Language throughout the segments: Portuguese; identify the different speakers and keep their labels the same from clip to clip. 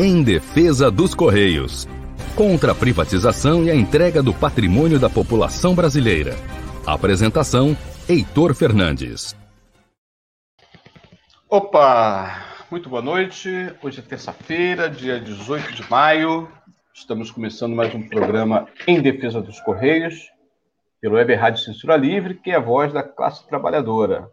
Speaker 1: Em defesa dos Correios. Contra a privatização e a entrega do patrimônio da população brasileira. Apresentação: Heitor Fernandes.
Speaker 2: Opa! Muito boa noite. Hoje é terça-feira, dia 18 de maio. Estamos começando mais um programa em defesa dos Correios, pelo Web Rádio Censura Livre, que é a voz da classe trabalhadora.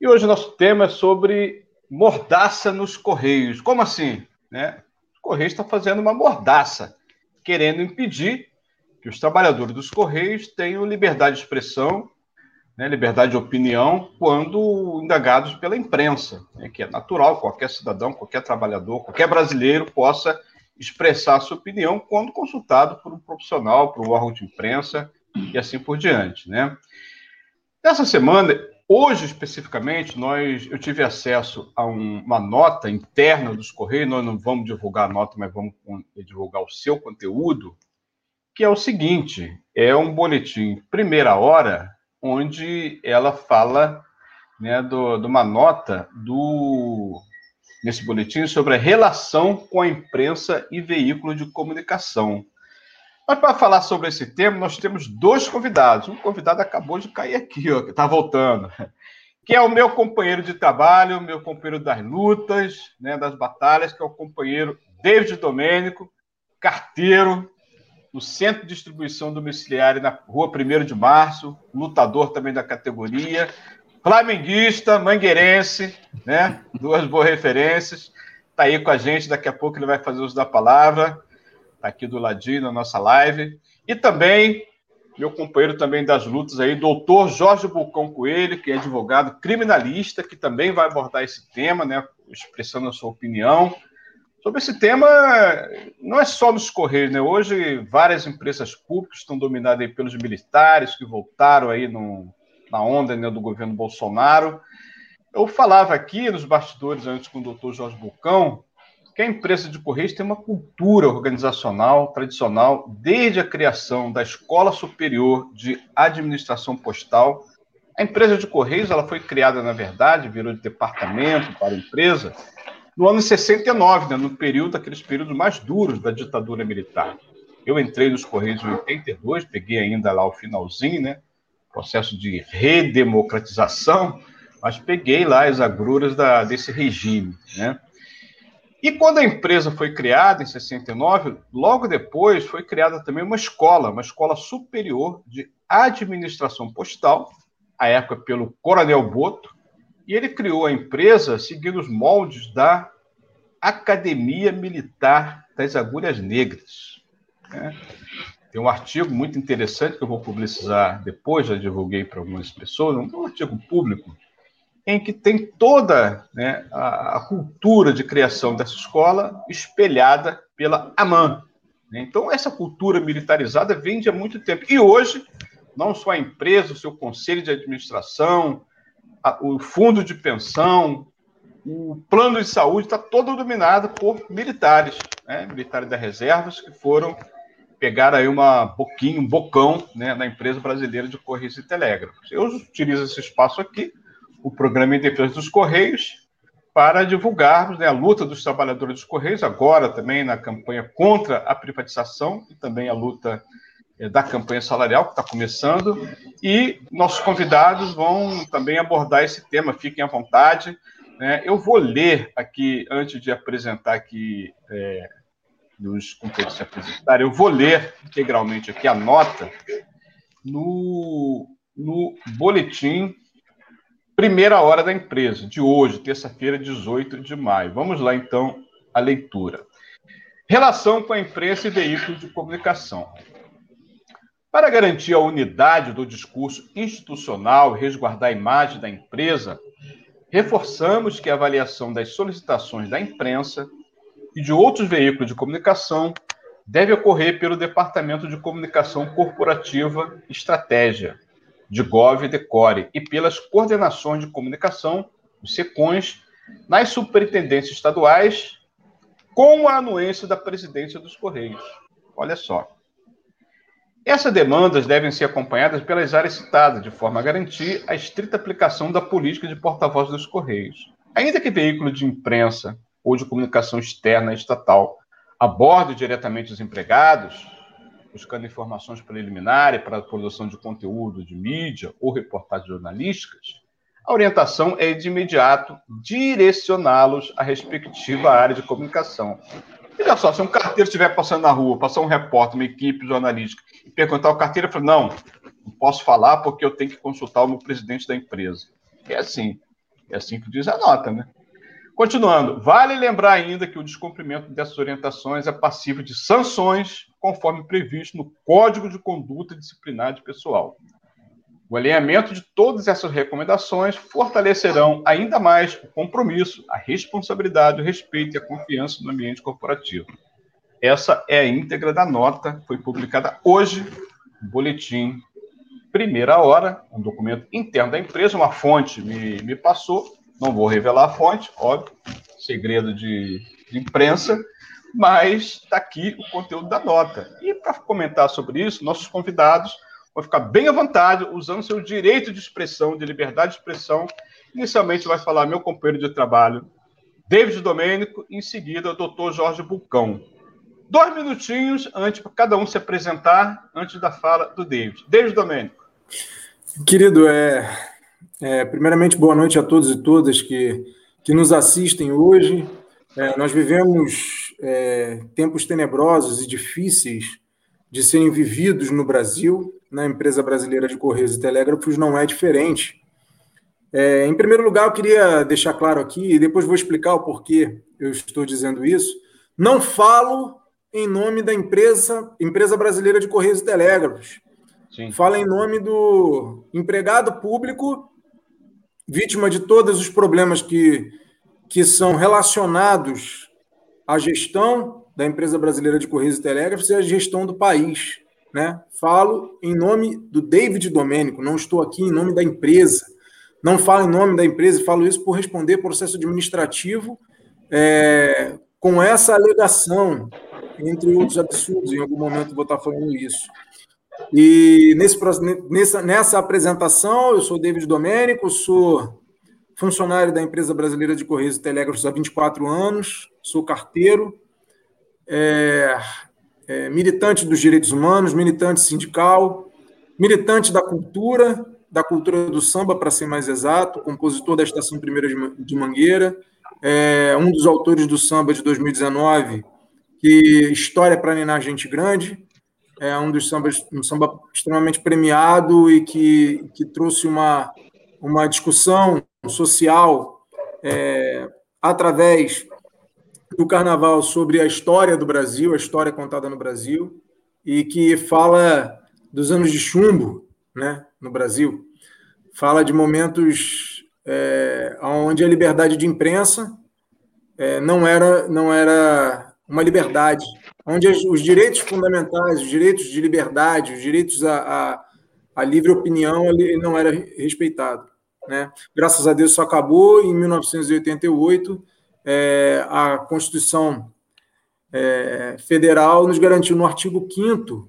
Speaker 2: E hoje nosso tema é sobre mordaça nos Correios. Como assim? Né? Correios está fazendo uma mordaça, querendo impedir que os trabalhadores dos Correios tenham liberdade de expressão, né, liberdade de opinião, quando indagados pela imprensa, né, que é natural, qualquer cidadão, qualquer trabalhador, qualquer brasileiro possa expressar sua opinião quando consultado por um profissional, por um órgão de imprensa e assim por diante. Né? Nessa semana, Hoje, especificamente, nós, eu tive acesso a um, uma nota interna dos Correios, nós não vamos divulgar a nota, mas vamos divulgar o seu conteúdo, que é o seguinte, é um boletim primeira hora, onde ela fala né, do, de uma nota do, nesse boletim sobre a relação com a imprensa e veículo de comunicação. Mas para falar sobre esse tema, nós temos dois convidados. Um convidado acabou de cair aqui, ó, que está voltando, que é o meu companheiro de trabalho, meu companheiro das lutas, né, das batalhas, que é o companheiro David Domênico, carteiro no Centro de Distribuição Domiciliária na Rua 1 de Março, lutador também da categoria, flamenguista, mangueirense, né? Duas boas referências. Está aí com a gente, daqui a pouco ele vai fazer uso da palavra está aqui do ladinho na nossa live. E também, meu companheiro também das lutas aí, doutor Jorge Bulcão Coelho, que é advogado criminalista, que também vai abordar esse tema, né, expressando a sua opinião. Sobre esse tema, não é só nos Correios, né? Hoje, várias empresas públicas estão dominadas pelos militares que voltaram aí no, na onda né, do governo Bolsonaro. Eu falava aqui nos bastidores antes com o doutor Jorge Bulcão que a empresa de Correios tem uma cultura organizacional tradicional desde a criação da Escola Superior de Administração Postal. A empresa de Correios ela foi criada, na verdade, virou de departamento para empresa, no ano 69, né, no período, aqueles períodos mais duros da ditadura militar. Eu entrei nos Correios em 82, peguei ainda lá o finalzinho, né, processo de redemocratização, mas peguei lá as agruras da, desse regime, né. E quando a empresa foi criada, em 69, logo depois foi criada também uma escola, uma escola superior de administração postal, à época pelo Coronel Boto, e ele criou a empresa seguindo os moldes da Academia Militar das Agulhas Negras. Né? Tem um artigo muito interessante que eu vou publicizar depois, já divulguei para algumas pessoas, um artigo público, em que tem toda né, a, cultura de criação dessa escola espelhada pela AMAN. Né? Então, essa cultura militarizada vem de há muito tempo. E hoje, não só a empresa, o seu conselho de administração, a, o fundo de pensão, o plano de saúde está todo dominado por militares, né? militares das reservas que foram pegar aí uma boquinha, um bocão né, na empresa brasileira de Correios e Telégrafos. Eu utilizo esse espaço aqui o programa em defesa dos Correios para divulgarmos né, a luta dos trabalhadores dos Correios, agora também na campanha contra a privatização e também a luta é, da campanha salarial, que está começando. E nossos convidados vão também abordar esse tema, fiquem à vontade. Né? Eu vou ler aqui, antes de apresentar aqui, é, dos companheiros se apresentarem, eu vou ler integralmente aqui a nota no, no boletim Primeira hora da empresa, de hoje, terça-feira, 18 de maio. Vamos lá, então, a leitura. Relação com a imprensa e veículos de comunicação. Para garantir a unidade do discurso institucional e resguardar a imagem da empresa, reforçamos que a avaliação das solicitações da imprensa e de outros veículos de comunicação deve ocorrer pelo Departamento de Comunicação Corporativa Estratégia, de Gov e Decore e pelas coordenações de comunicação, os SECONs, nas superintendências estaduais, com a anuência da presidência dos Correios. Olha só. Essas demandas devem ser acompanhadas pelas áreas citadas, de forma a garantir a estrita aplicação da política de porta-voz dos Correios. Ainda que veículo de imprensa ou de comunicação externa estatal aborde diretamente os empregados, buscando informações preliminares para a produção de conteúdo de mídia ou reportagens jornalísticas, a orientação é de imediato direcioná-los à respectiva área de comunicação. Olha só, se um carteiro estiver passando na rua, passar um repórter, uma equipe jornalística, e perguntar ao carteiro, falo, não, não posso falar porque eu tenho que consultar o meu presidente da empresa. É assim. É assim que diz a nota, né? Continuando, vale lembrar ainda que o descumprimento dessas orientações é passivo de sanções, conforme previsto no Código de Conduta Disciplinar de Pessoal. O alinhamento de todas essas recomendações fortalecerão ainda mais o compromisso, a responsabilidade, o respeito e a confiança no ambiente corporativo. Essa é a íntegra da nota, foi publicada hoje, no boletim Primeira Hora, um documento interno da empresa, uma fonte me, me passou, não vou revelar a fonte, óbvio, segredo de, de imprensa, mas está aqui o conteúdo da nota. E para comentar sobre isso, nossos convidados vão ficar bem à vontade, usando seu direito de expressão, de liberdade de expressão. Inicialmente vai falar meu companheiro de trabalho, David Domênico, e em seguida o doutor Jorge Bulcão. Dois minutinhos antes para cada um se apresentar, antes da fala do David. David Domênico.
Speaker 3: Querido, é, é, primeiramente, boa noite a todos e todas que, que nos assistem hoje. É, nós vivemos é, tempos tenebrosos e difíceis de serem vividos no Brasil. Na empresa brasileira de Correios e Telégrafos não é diferente. É, em primeiro lugar, eu queria deixar claro aqui, e depois vou explicar o porquê eu estou dizendo isso. Não falo em nome da empresa, empresa brasileira de Correios e Telégrafos. Sim. Fala em nome do empregado público vítima de todos os problemas que, que são relacionados à gestão da empresa brasileira de Correios e Telégrafos e à gestão do país. Né? Falo em nome do David Domênico, não estou aqui em nome da empresa. Não falo em nome da empresa, falo isso por responder processo administrativo é, com essa alegação, entre outros absurdos. Em algum momento vou estar falando isso. E nesse, nessa, nessa apresentação, eu sou David Domênico, sou funcionário da empresa brasileira de Correios e Telégrafos há 24 anos, sou carteiro, é, é, militante dos direitos humanos, militante sindical, militante da cultura, da cultura do samba, para ser mais exato, compositor da Estação Primeira de Mangueira, é, um dos autores do samba de 2019, que História para Ninar Gente Grande, é um dos sambas, um samba extremamente premiado e que, que trouxe uma, uma discussão social é, através do carnaval sobre a história do Brasil, a história contada no Brasil, e que fala dos anos de chumbo né, no Brasil. Fala de momentos é, onde a liberdade de imprensa é, não, era, não era uma liberdade, onde os direitos fundamentais, os direitos de liberdade, os direitos à, à, à livre opinião, não era respeitado. Né? Graças a Deus isso acabou em 1988. É, a Constituição é, Federal nos garantiu no artigo 5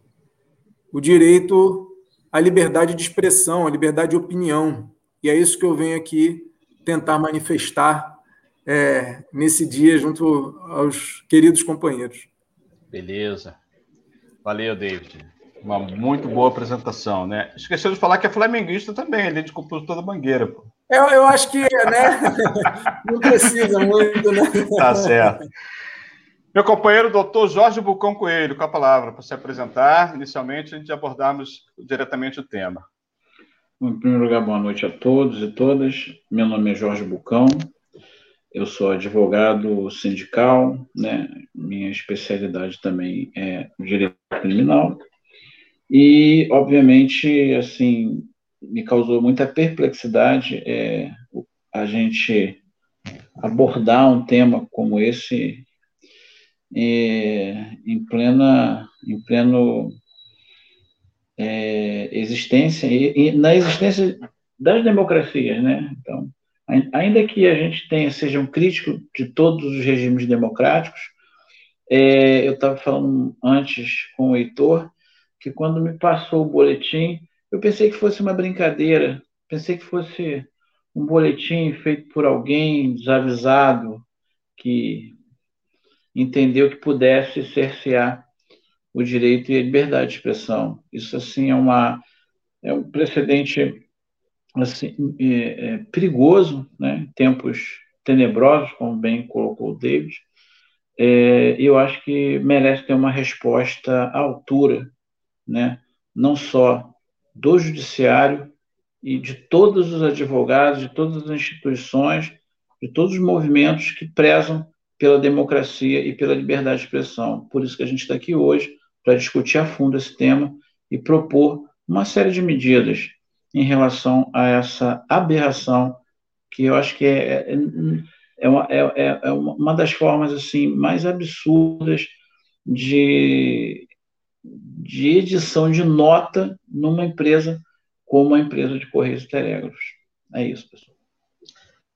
Speaker 3: o direito à liberdade de expressão, à liberdade de opinião. E é isso que eu venho aqui tentar manifestar é, nesse dia junto aos queridos companheiros.
Speaker 2: Beleza. Valeu, David. Uma muito boa apresentação, né? Esqueceu de falar que é flamenguista também, ele é de compositor da Mangueira, pô.
Speaker 3: Eu, eu acho que, né? Não precisa muito, né?
Speaker 2: Tá certo. Meu companheiro, doutor Jorge Bucão Coelho, com a palavra, para se apresentar. Inicialmente, a gente abordarmos diretamente o tema.
Speaker 4: Em primeiro lugar, boa noite a todos e todas. Meu nome é Jorge Bucão, eu sou advogado sindical, né? Minha especialidade também é direito criminal. E, obviamente, assim, me causou muita perplexidade é, a gente abordar um tema como esse é, em plena em pleno é, existência e, e, na existência das democracias, né? Então, ainda que a gente tenha, seja um crítico de todos os regimes democráticos, é, eu estava falando antes com o Heitor, que quando me passou o boletim, eu pensei que fosse uma brincadeira, pensei que fosse um boletim feito por alguém desavisado, que entendeu que pudesse cercear o direito e a liberdade de expressão. Isso, assim, é, uma, é um precedente assim, é, é, perigoso, né? tempos tenebrosos, como bem colocou o David, é, eu acho que merece ter uma resposta à altura, né? não só do judiciário e de todos os advogados, de todas as instituições, de todos os movimentos que prezam pela democracia e pela liberdade de expressão. Por isso que a gente está aqui hoje, para discutir a fundo esse tema e propor uma série de medidas em relação a essa aberração que eu acho que é, é, é, uma, é, é, é uma das formas assim mais absurdas de, de edição de nota numa empresa como a empresa de Correios e Telégrafos. É isso, pessoal.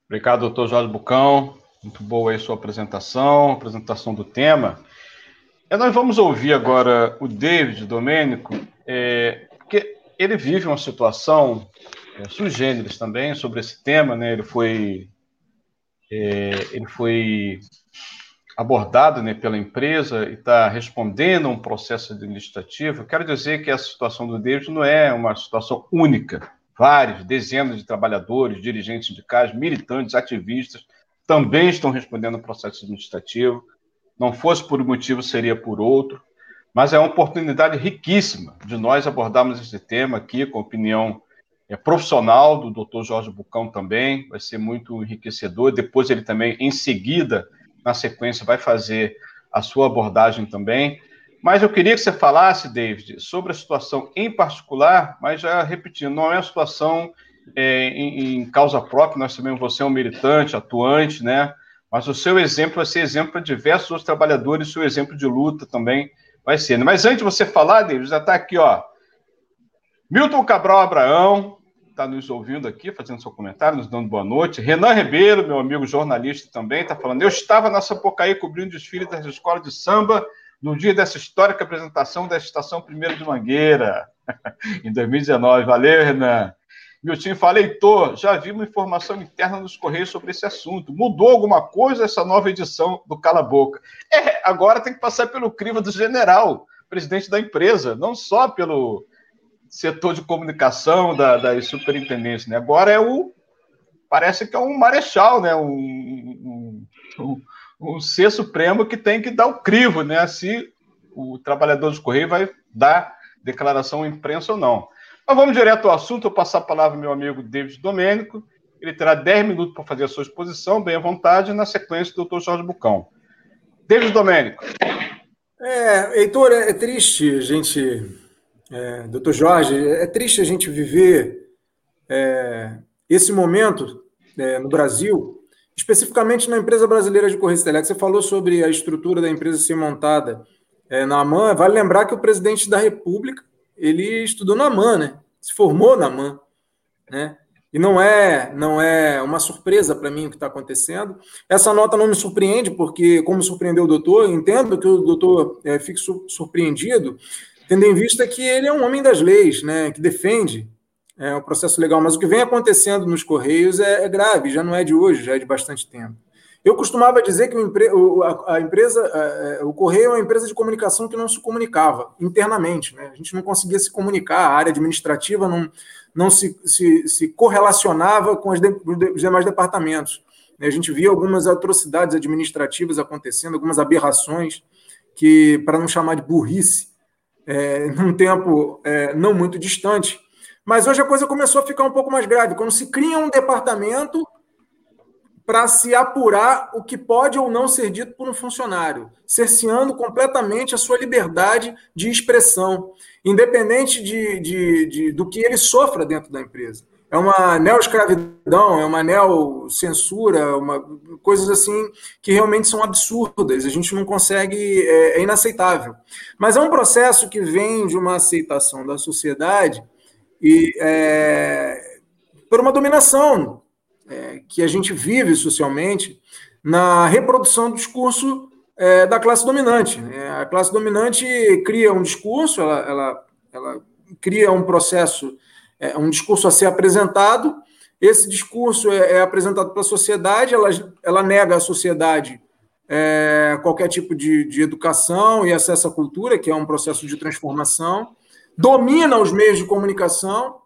Speaker 2: Obrigado, doutor Jorge Bucão. Muito boa aí sua apresentação, apresentação do tema. É, nós vamos ouvir agora o David Domênico, é, porque ele vive uma situação é, generis também sobre esse tema, né? Ele foi, é, ele foi abordado né, pela empresa e está respondendo a um processo administrativo. Quero dizer que a situação do David não é uma situação única. Vários, dezenas de trabalhadores, dirigentes sindicais, militantes, ativistas também estão respondendo ao processo administrativo. Não fosse por um motivo, seria por outro. Mas é uma oportunidade riquíssima de nós abordarmos esse tema aqui com a opinião é, profissional do Dr. Jorge Bucão também. Vai ser muito enriquecedor. Depois ele também, em seguida, na sequência, vai fazer a sua abordagem também. Mas eu queria que você falasse, David, sobre a situação em particular, mas já repetindo, não é uma situação é, em, em, causa própria, nós sabemos que você é um militante, atuante, né? Mas o seu exemplo vai ser exemplo para diversos outros trabalhadores, seu exemplo de luta também vai ser. Mas antes de você falar, David, já está aqui, ó. Milton Cabral Abraão, está nos ouvindo aqui, fazendo seu comentário, nos dando boa noite. Renan Ribeiro, meu amigo jornalista também, está falando. Eu estava na Sapucaí cobrindo desfile das escolas de samba no dia dessa histórica apresentação da Estação Primeira de Mangueira, em 2019. Valeu, Renan. Milton fala, Heitor, já vi uma informação interna nos Correios sobre esse assunto. Mudou alguma coisa essa nova edição do Cala Boca? É, agora tem que passar pelo crivo do general, presidente da empresa, não só pelo setor de comunicação da, da superintendência, né? Agora é o parece que é um marechal, né? Um, um, um, um ser supremo que tem que dar o crivo, né? Se o trabalhador de correio vai dar declaração à imprensa ou não. Mas vamos direto ao assunto. Eu passar a palavra ao meu amigo David Domênico. Ele terá 10 minutos para fazer a sua exposição, bem à vontade, na sequência do Dr. Jorge Bucão. David Domênico.
Speaker 3: É, Heitor, é triste a gente é, doutor Jorge, é triste a gente viver é, esse momento é, no Brasil, especificamente na empresa brasileira de Correios Telégrafos. Você falou sobre a estrutura da empresa ser montada é, na AMAN. Vale lembrar que o presidente da República ele estudou na AMAN, né? se formou na AMAN. Né? E não é, não é uma surpresa para mim o que está acontecendo. Essa nota não me surpreende, porque, como surpreendeu o doutor, entendo que o doutor é, fique surpreendido, tendo em vista que ele é um homem das leis, né, que defende é, o processo legal. Mas o que vem acontecendo nos Correios é, é, grave, já não é de hoje, já é de bastante tempo. Eu costumava dizer que o, a, a, empresa, a, o Correio é uma empresa de comunicação que não se comunicava internamente. Né? A gente não conseguia se comunicar, a área administrativa não, não se, se, se correlacionava com de, os demais departamentos. A gente via algumas atrocidades administrativas acontecendo, algumas aberrações, que, para não chamar de burrice, é, num tempo é, não muito distante. Mas hoje a coisa começou a ficar um pouco mais grave, quando se cria um departamento para se apurar o que pode ou não ser dito por um funcionário, cerceando completamente a sua liberdade de expressão, independente de, de, de do que ele sofra dentro da empresa é uma neoescravidão, é uma neocensura, uma, coisas assim que realmente são absurdas, a gente não consegue, é, é, inaceitável. Mas é um processo que vem de uma aceitação da sociedade e é, por uma dominação é, que a gente vive socialmente na reprodução do discurso é, da classe dominante. É, a classe dominante cria um discurso, ela, ela, ela cria um processo é um discurso a ser apresentado. Esse discurso é, é apresentado para a sociedade, ela, ela nega à sociedade é, qualquer tipo de, de educação e acesso à cultura, que é um processo de transformação, domina os meios de comunicação,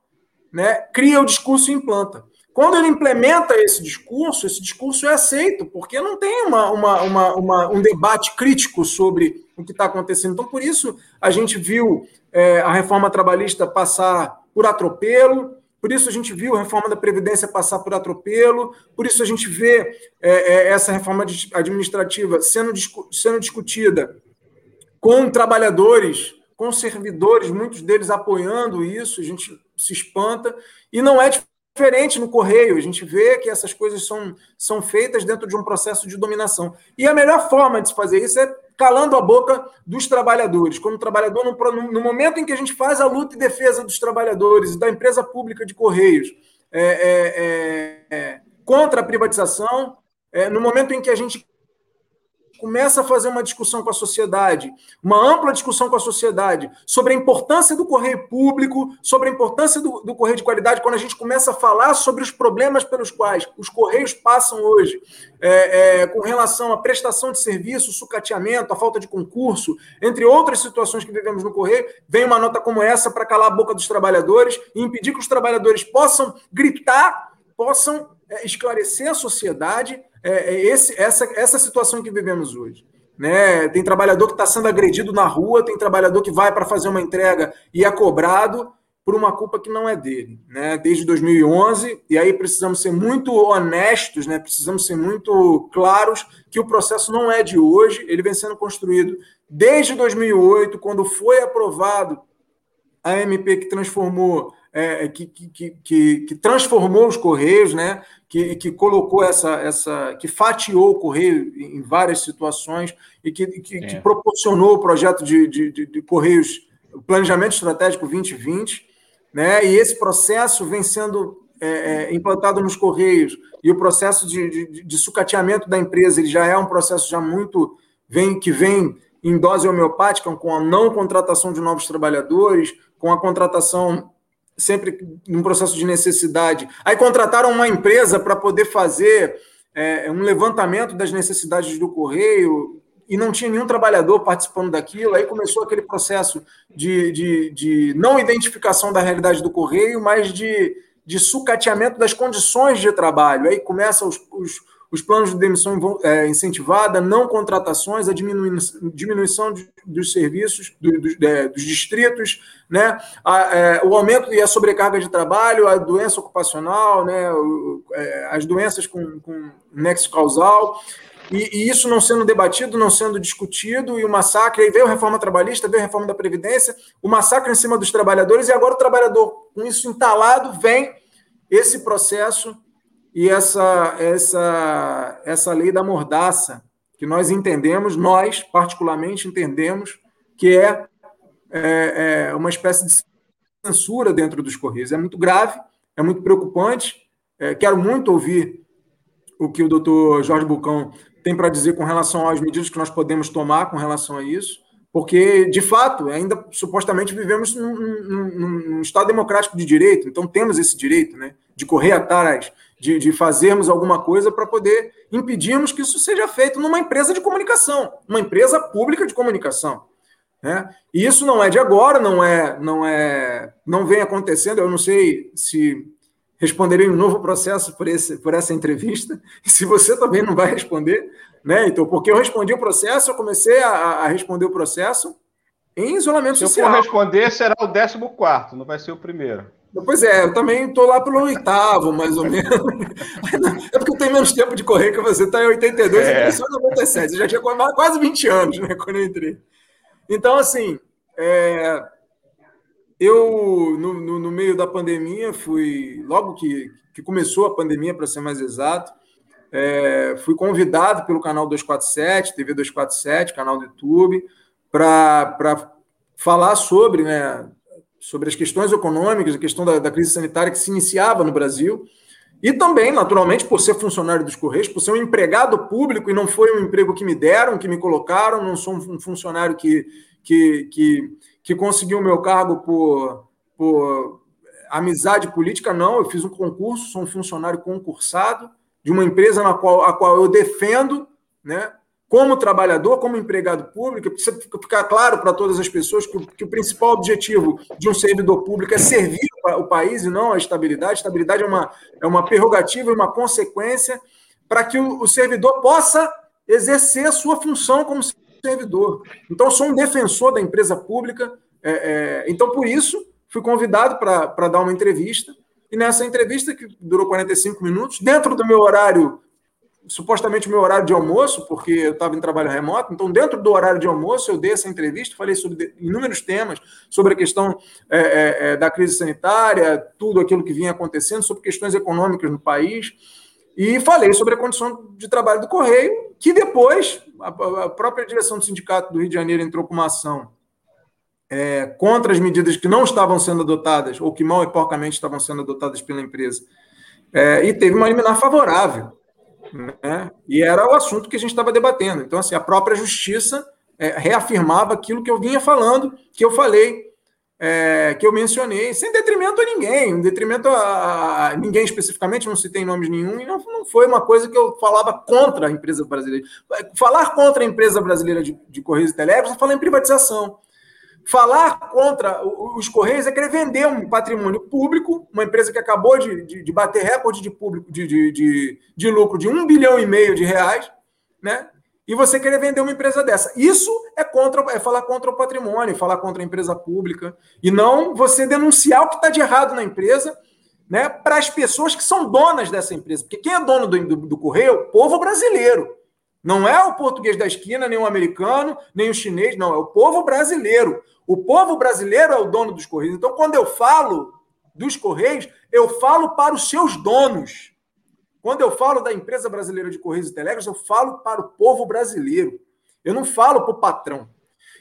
Speaker 3: né, cria o discurso e implanta. Quando ele implementa esse discurso, esse discurso é aceito, porque não tem uma, uma, uma, uma um debate crítico sobre o que está acontecendo. Então, por isso, a gente viu é, a reforma trabalhista passar por atropelo, por isso a gente viu a reforma da Previdência passar por atropelo, por isso a gente vê é, é, essa reforma administrativa sendo, sendo discutida com trabalhadores, com servidores, muitos deles apoiando isso, a gente se espanta, e não é diferente no Correio, a gente vê que essas coisas são, são feitas dentro de um processo de dominação. E a melhor forma de se fazer isso é calando a boca dos trabalhadores. Quando o trabalhador, no, no momento em que a gente faz a luta e defesa dos trabalhadores e da empresa pública de Correios é, é, é, é contra a privatização, é, no momento em que a gente começa a fazer uma discussão com a sociedade, uma ampla discussão com a sociedade sobre a importância do correio público, sobre a importância do, do, correio de qualidade, quando a gente começa a falar sobre os problemas pelos quais os correios passam hoje, é, é, com relação à prestação de serviço, sucateamento, a falta de concurso, entre outras situações que vivemos no correio, vem uma nota como essa para calar a boca dos trabalhadores e impedir que os trabalhadores possam gritar, possam é, esclarecer a sociedade é, é esse, essa, essa situação que vivemos hoje. Né? Tem trabalhador que está sendo agredido na rua, tem trabalhador que vai para fazer uma entrega e é cobrado por uma culpa que não é dele, né? Desde 2011 e aí precisamos ser muito honestos, né? Precisamos ser muito claros que o processo não é de hoje, ele vem sendo construído desde 2008, quando foi aprovado a MP que transformou é, que, que, que, que, transformou os Correios, né? Que, que colocou essa, essa. que fatiou o Correio em várias situações e que, que, é. que proporcionou o projeto de, de, de, de Correios, o Planejamento Estratégico 2020, né? e esse processo vem sendo é, é, implantado nos Correios, e o processo de, de, de sucateamento da empresa ele já é um processo já muito. Vem, que vem em dose homeopática, com a não contratação de novos trabalhadores, com a contratação sempre num processo de necessidade. Aí contrataram uma empresa para poder fazer é, um levantamento das necessidades do correio e não tinha nenhum trabalhador participando daquilo. Aí começou aquele processo de, de, de não identificação da realidade do correio, mas de, de sucateamento das condições de trabalho. Aí começam os, os os planos de demissão é, incentivada, não contratações, a diminuição, dos serviços é, dos distritos, né? É, o aumento e a sobrecarga de trabalho, a doença ocupacional, né? As doenças com, com nexo causal. E, e, isso não sendo debatido, não sendo discutido, e o massacre, aí veio a reforma trabalhista, veio a reforma da Previdência, o massacre em cima dos trabalhadores, e agora o trabalhador, com isso entalado, vem esse processo e essa, essa, essa lei da mordaça, que nós entendemos, nós particularmente entendemos, que é, é, é uma espécie de censura dentro dos Correios. É muito grave, é muito preocupante. É, quero muito ouvir o que o doutor Jorge Bucão tem para dizer com relação às medidas que nós podemos tomar com relação a isso, porque, de fato, ainda supostamente vivemos num, num, num Estado democrático de direito, então temos esse direito né, de correr atrás de, de fazermos alguma coisa para poder impedirmos que isso seja feito numa empresa de comunicação, uma empresa pública de comunicação. Né? E isso não é de agora, não é, não é, não vem acontecendo. Eu não sei se responderei um novo processo por, esse, por essa entrevista, e se você também não vai responder, né? Então, porque eu respondi o processo, eu comecei a, a responder o processo em isolamento
Speaker 2: se
Speaker 3: social.
Speaker 2: Se eu for responder, será o 14, não vai ser o primeiro.
Speaker 3: Pois é, eu também estou lá pelo oitavo, mais ou menos. É porque eu tenho menos tempo de correr que você está em 82 é. e eu em 97. Você já tinha quase 20 anos, né, quando eu entrei. Então, assim, é, eu, no, no, no, meio da pandemia, fui, logo que, que começou a pandemia, para ser mais exato, é, fui convidado pelo canal 247, TV 247, canal do YouTube, para falar sobre né, sobre as questões econômicas, a questão da, da, crise sanitária que se iniciava no Brasil, e também, naturalmente, por ser funcionário dos Correios, por ser um empregado público e não foi um emprego que me deram, que me colocaram, não sou um funcionário que, que, que, que conseguiu o meu cargo por, por amizade política, não, eu fiz um concurso, sou um funcionário concursado de uma empresa na qual, a qual eu defendo, né, como trabalhador, como empregado público, precisa ficar claro para todas as pessoas que o, principal objetivo de um servidor público é servir o país e não a estabilidade. A estabilidade é uma, é uma prerrogativa e uma consequência para que o, o servidor possa exercer sua função como servidor. Então, sou um defensor da empresa pública. É, é, então, por isso, fui convidado para dar uma entrevista. E nessa entrevista, que durou 45 minutos, dentro do meu horário supostamente o meu horário de almoço, porque eu estava em trabalho remoto, então dentro do horário de almoço eu dei essa entrevista, falei sobre inúmeros temas, sobre a questão é, é, é, da crise sanitária, tudo aquilo que vinha acontecendo, sobre questões econômicas no país, e falei sobre a condição de trabalho do Correio, que depois a, a própria direção do Sindicato do Rio de Janeiro entrou com uma ação é, contra as medidas que não estavam sendo adotadas, ou que mal e porcamente estavam sendo adotadas pela empresa, é, e teve uma liminar favorável né? E era o assunto que a gente estava debatendo. Então, assim, a própria justiça é, reafirmava aquilo que eu vinha falando, que eu falei, é, que eu mencionei, sem detrimento a ninguém, em detrimento a, ninguém especificamente, não citei nomes nenhum, e não, não foi uma coisa que eu falava contra a empresa brasileira. Falar contra a empresa brasileira de, de Correios e Telégrafos é falar em privatização. Falar contra os Correios é querer vender um patrimônio público, uma empresa que acabou de, de, de bater recorde de, público, de, de, de, lucro de um bilhão e meio de reais, né? E você querer vender uma empresa dessa. Isso é contra, é falar contra o patrimônio, falar contra a empresa pública, e não você denunciar o que está de errado na empresa, né? Para as pessoas que são donas dessa empresa. Porque quem é dono do, do, do Correio o povo brasileiro. Não é o português da esquina, nem o americano, nem o chinês, não, é o povo brasileiro. O povo brasileiro é o dono dos Correios. Então, quando eu falo dos Correios, eu falo para os seus donos. Quando eu falo da empresa brasileira de Correios e Telégrafos, eu falo para o povo brasileiro. Eu não falo para o patrão.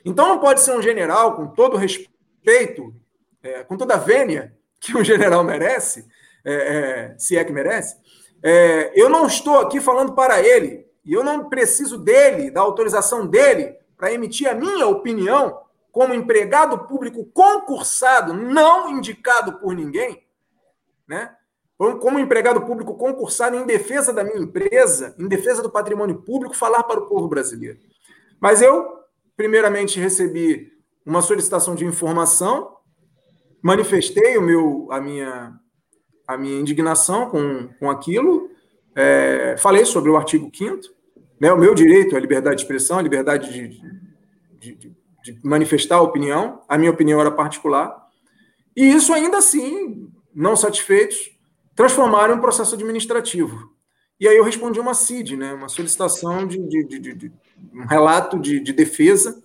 Speaker 3: Então, não pode ser um general, com todo respeito, é, com toda a vênia que um general merece, é, é, se é que merece, é, eu não estou aqui falando para ele, e eu não preciso dele, da autorização dele, para emitir a minha opinião como empregado público concursado, não indicado por ninguém, né? Como empregado público concursado em defesa da minha empresa, em defesa do patrimônio público, falar para o povo brasileiro. Mas eu, primeiramente, recebi uma solicitação de informação, manifestei o meu, a, minha, a minha indignação com, com aquilo, é, falei sobre o artigo 5 né, o meu direito à liberdade de expressão, à liberdade de, de, de de manifestar a opinião, a minha opinião era particular, e isso ainda assim, não satisfeitos, transformaram em um processo administrativo. E aí eu respondi uma CID, né, uma solicitação de, de, de, de um relato de, defesa,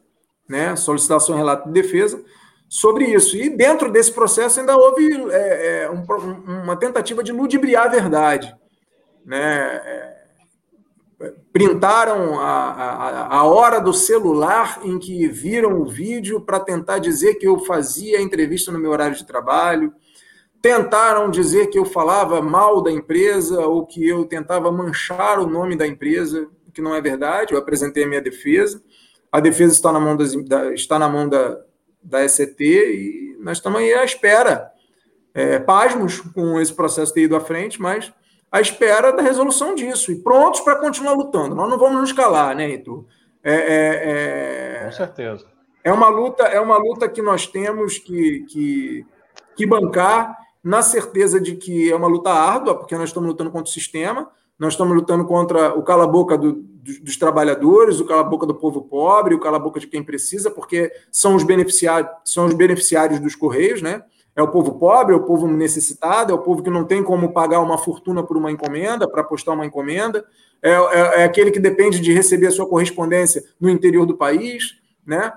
Speaker 3: né, solicitação relato de defesa, sobre isso. E dentro desse processo ainda houve é, é, um, uma tentativa de ludibriar a verdade. Né? Printaram a, a, a, hora do celular em que viram o vídeo para tentar dizer que eu fazia a entrevista no meu horário de trabalho, tentaram dizer que eu falava mal da empresa ou que eu tentava manchar o nome da empresa, o que não é verdade, eu apresentei a minha defesa, a defesa está na mão, das, da, está na mão da, da SCT e nós estamos aí à espera, é, pasmos com esse processo ter ido à frente, mas à espera da resolução disso e prontos para continuar lutando. Nós não vamos nos calar, né, Heitor?
Speaker 2: É, é, é, Com certeza.
Speaker 3: É uma luta, é uma luta que nós temos que, que, que bancar na certeza de que é uma luta árdua, porque nós estamos lutando contra o sistema, nós estamos lutando contra o cala-boca do, dos, dos, trabalhadores, o cala-boca do povo pobre, o cala-boca de quem precisa, porque são os beneficiários, são os beneficiários dos Correios, né? É o povo pobre, é o povo necessitado, é o povo que não tem como pagar uma fortuna por uma encomenda, para postar uma encomenda, é, é, é, aquele que depende de receber a sua correspondência no interior do país, né?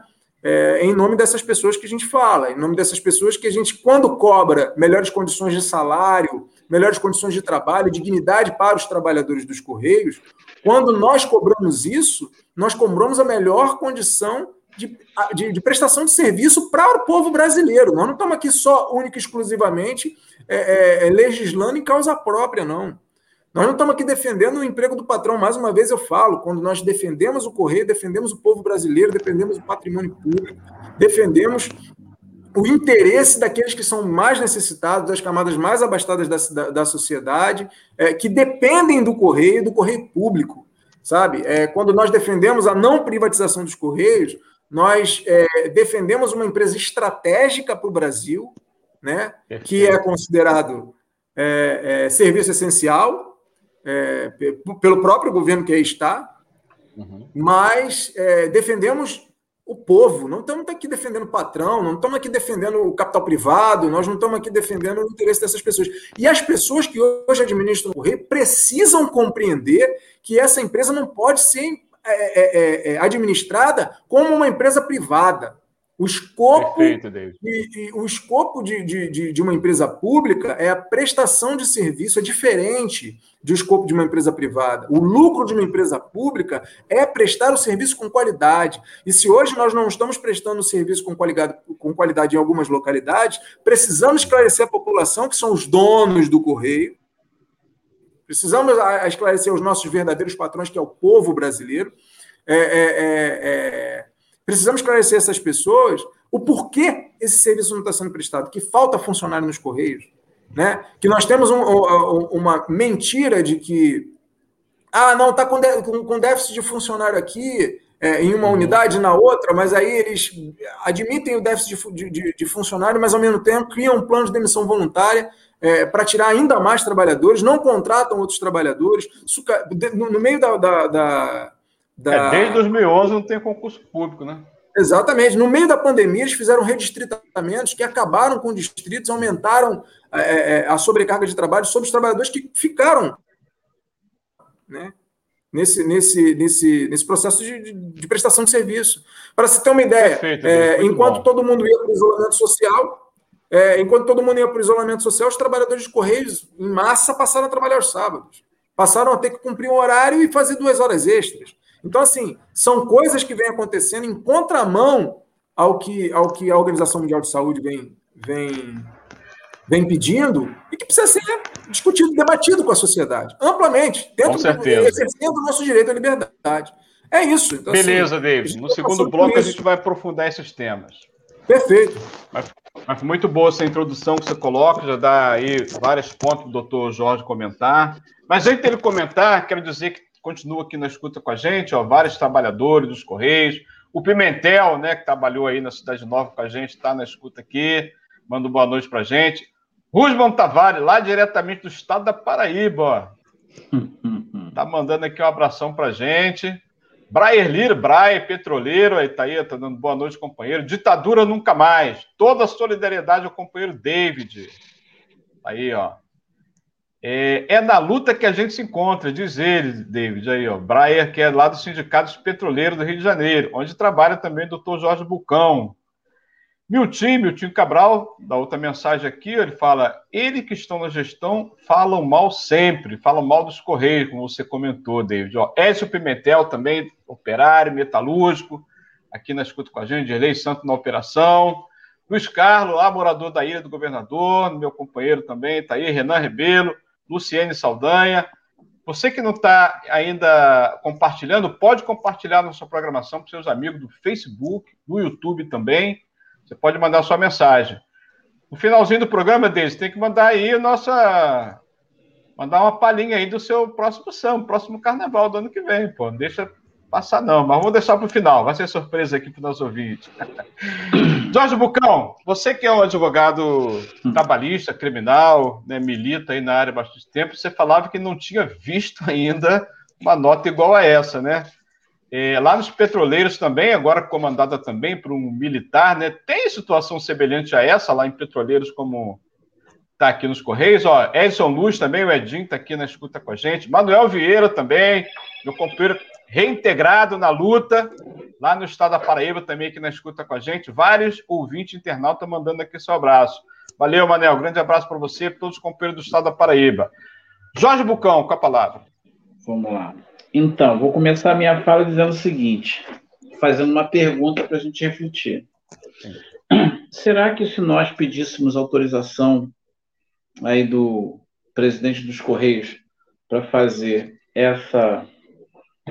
Speaker 3: É, em nome dessas pessoas que a gente fala, em nome dessas pessoas que a gente, quando cobra melhores condições de salário, melhores condições de trabalho, dignidade para os trabalhadores dos Correios, quando nós cobramos isso, nós cobramos a melhor condição de, de, de, prestação de serviço para o povo brasileiro. Nós não estamos aqui só, única e exclusivamente, é, é, é, legislando em causa própria, não. Nós não estamos aqui defendendo o emprego do patrão. Mais uma vez eu falo, quando nós defendemos o Correio, defendemos o povo brasileiro, defendemos o patrimônio público, defendemos o interesse daqueles que são mais necessitados, das camadas mais abastadas da, da, da sociedade, é, que dependem do Correio, do Correio público. sabe? É, quando nós defendemos a não privatização dos Correios, nós é, defendemos uma empresa estratégica para o Brasil, né? que é considerado é, é, serviço essencial é, pelo próprio governo que aí está, uhum. mas é, defendemos o povo, não estamos aqui defendendo o patrão, não estamos aqui defendendo o capital privado, nós não estamos aqui defendendo o interesse dessas pessoas. E as pessoas que hoje administram o Correio precisam compreender que essa empresa não pode ser é, é, é, administrada como uma empresa privada. O escopo, Perfeito, e, e, o escopo de, de, de, uma empresa pública é a prestação de serviço, é diferente do escopo de uma empresa privada. O lucro de uma empresa pública é prestar o serviço com qualidade. E se hoje nós não estamos prestando o serviço com qualidade, com qualidade em algumas localidades, precisamos esclarecer a população, que são os donos do correio. Precisamos esclarecer os nossos verdadeiros patrões, que é o povo brasileiro. É, é, é, é Precisamos esclarecer essas pessoas o porquê esse serviço não está sendo prestado, que falta funcionário nos Correios, né? que nós temos um, uma mentira de que ah, não, está com, com, déficit de funcionário aqui, é, em uma uhum. unidade na outra, mas aí eles admitem o déficit de, de, de funcionário, mas ao mesmo tempo criam um plano de demissão voluntária é, para tirar ainda mais trabalhadores, não contratam outros trabalhadores. No, meio da, da, da da...
Speaker 2: É, desde 2011 não tem concurso público, né?
Speaker 3: Exatamente. No meio da pandemia, eles fizeram redistritamentos que acabaram com distritos, aumentaram é, é, é, a sobrecarga de trabalho sobre os trabalhadores que ficaram né, nesse, nesse, nesse, nesse processo de, de, de prestação de serviço. Para se ter uma ideia, Perfeito, é, enquanto bom. todo mundo ia para o isolamento social, é, enquanto todo mundo ia para o isolamento social, os trabalhadores de Correios, em massa, passaram a trabalhar os sábados. Passaram a ter que cumprir um horário e fazer duas horas extras. Então, assim, são coisas que vêm acontecendo em contramão ao que, ao que a Organização Mundial de Saúde vem, vem, vem pedindo e que precisa ser discutido, debatido com a sociedade, amplamente, dentro com certeza. exercendo o nosso direito à liberdade. É isso.
Speaker 2: Então, assim, Beleza, assim, David. No segundo bloco, a gente vai aprofundar esses temas.
Speaker 3: Perfeito.
Speaker 2: Mas, mas muito boa essa introdução que você coloca, já dá aí vários pontos para o doutor Jorge comentar. Mas antes dele comentar, quero dizer que continua aqui na escuta com a gente, ó, vários trabalhadores dos Correios. O Pimentel, né, que trabalhou aí na Cidade Nova com a gente, está na escuta aqui, manda boa noite para a gente. Rusman Tavares, lá diretamente do estado da Paraíba, ó. tá mandando aqui um abração para a gente. Braer Lira, Braer, petroleiro, aí tá aí, tá dando boa noite, companheiro. Ditadura nunca mais. Toda solidariedade ao companheiro David. Aí, ó. É, é, na luta que a gente se encontra, diz ele, David, aí, ó. Braer, que é lá do Sindicato Petroleiro do Rio de Janeiro, onde trabalha também o doutor Jorge Bucão. Milton, Milton Cabral, da outra mensagem aqui, ele fala: ele que estão na gestão falam mal sempre, falam mal dos Correios, como você comentou, David. Ó, Écio Pimentel também, operário, metalúrgico, aqui na escuta com a gente, Dirley Santo na operação. Luiz Carlos, lá, morador da Ilha do Governador, meu companheiro também, está aí, Renan Rebelo. Luciene Saldanha. Você que não está ainda compartilhando, pode compartilhar nossa programação para seus amigos do Facebook, do YouTube também. Você pode mandar sua mensagem. No finalzinho do programa deles, tem que mandar aí a nossa. Mandar uma palhinha aí do seu próximo samba, próximo carnaval do ano que vem, pô. Não deixa passar, não, mas vamos deixar para o final. Vai ser surpresa aqui para os nossos ouvintes. Jorge Bucão, você que é um advogado trabalhista, criminal, né, milita aí na área há bastante tempo, você falava que não tinha visto ainda uma nota igual a essa, né? É, lá nos petroleiros também, agora comandada também por um militar, né? Tem situação semelhante a essa lá em petroleiros, como está aqui nos Correios. Ó, Edson Luz também, o Edinho está aqui na escuta com a gente. Manuel Vieira também, meu companheiro reintegrado na luta, lá no estado da Paraíba, também aqui na escuta com a gente. Vários ouvintes internautas mandando aqui seu abraço. Valeu, Manel. Grande abraço para você e para todos os companheiros do estado da Paraíba. Jorge Bucão, com a palavra.
Speaker 4: Vamos lá. Então, vou começar a minha fala dizendo o seguinte, fazendo uma pergunta para a gente refletir. Será que se nós pedíssemos autorização aí do presidente dos Correios para fazer essa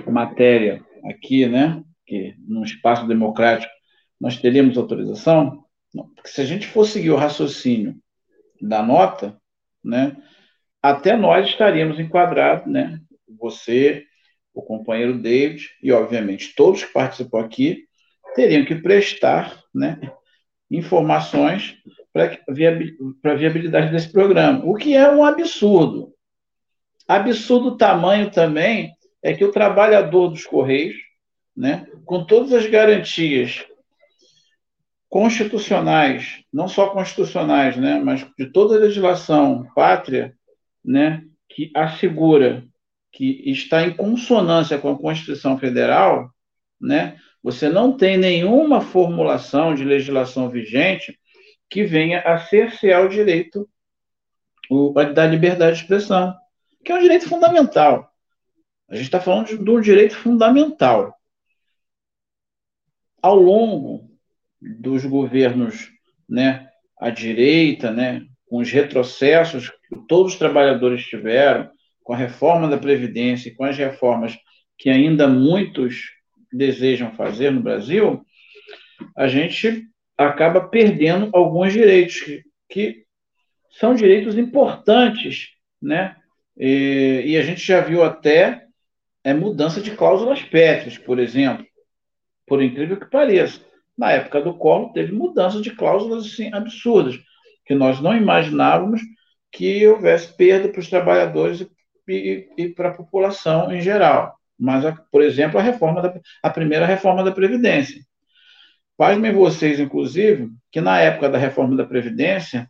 Speaker 4: matéria aqui, né, que num espaço democrático nós teríamos autorização? Não, porque se a gente for seguir o raciocínio da nota, né, até nós estaríamos enquadrados, né, você o companheiro David e, obviamente, todos que participam aqui teriam que prestar né, informações para a viabilidade desse programa, o que é um absurdo. Absurdo tamanho também é que o trabalhador dos Correios, né, com todas as garantias constitucionais, não só constitucionais, né, mas de toda a legislação pátria, né, que assegura que está em consonância com a Constituição Federal, né, você não tem nenhuma formulação de legislação vigente que venha a cercear o direito da liberdade de expressão, que é um direito fundamental. A gente está falando de, de um direito fundamental. Ao longo dos governos né, à direita, né, com os retrocessos que todos os trabalhadores tiveram, com a reforma da Previdência e com as reformas que ainda muitos desejam fazer no Brasil, a gente acaba perdendo alguns direitos que, que são direitos importantes, né? E, e, a gente já viu até é, mudança de cláusulas pétreas, por exemplo, por incrível que pareça. Na época do Collor, teve mudança de cláusulas assim, absurdas, que nós não imaginávamos que houvesse perda para os trabalhadores e, e, e para a população em geral. Mas, por exemplo, a reforma da, a primeira reforma da Previdência. Pasmem vocês, inclusive, que na época da reforma da Previdência,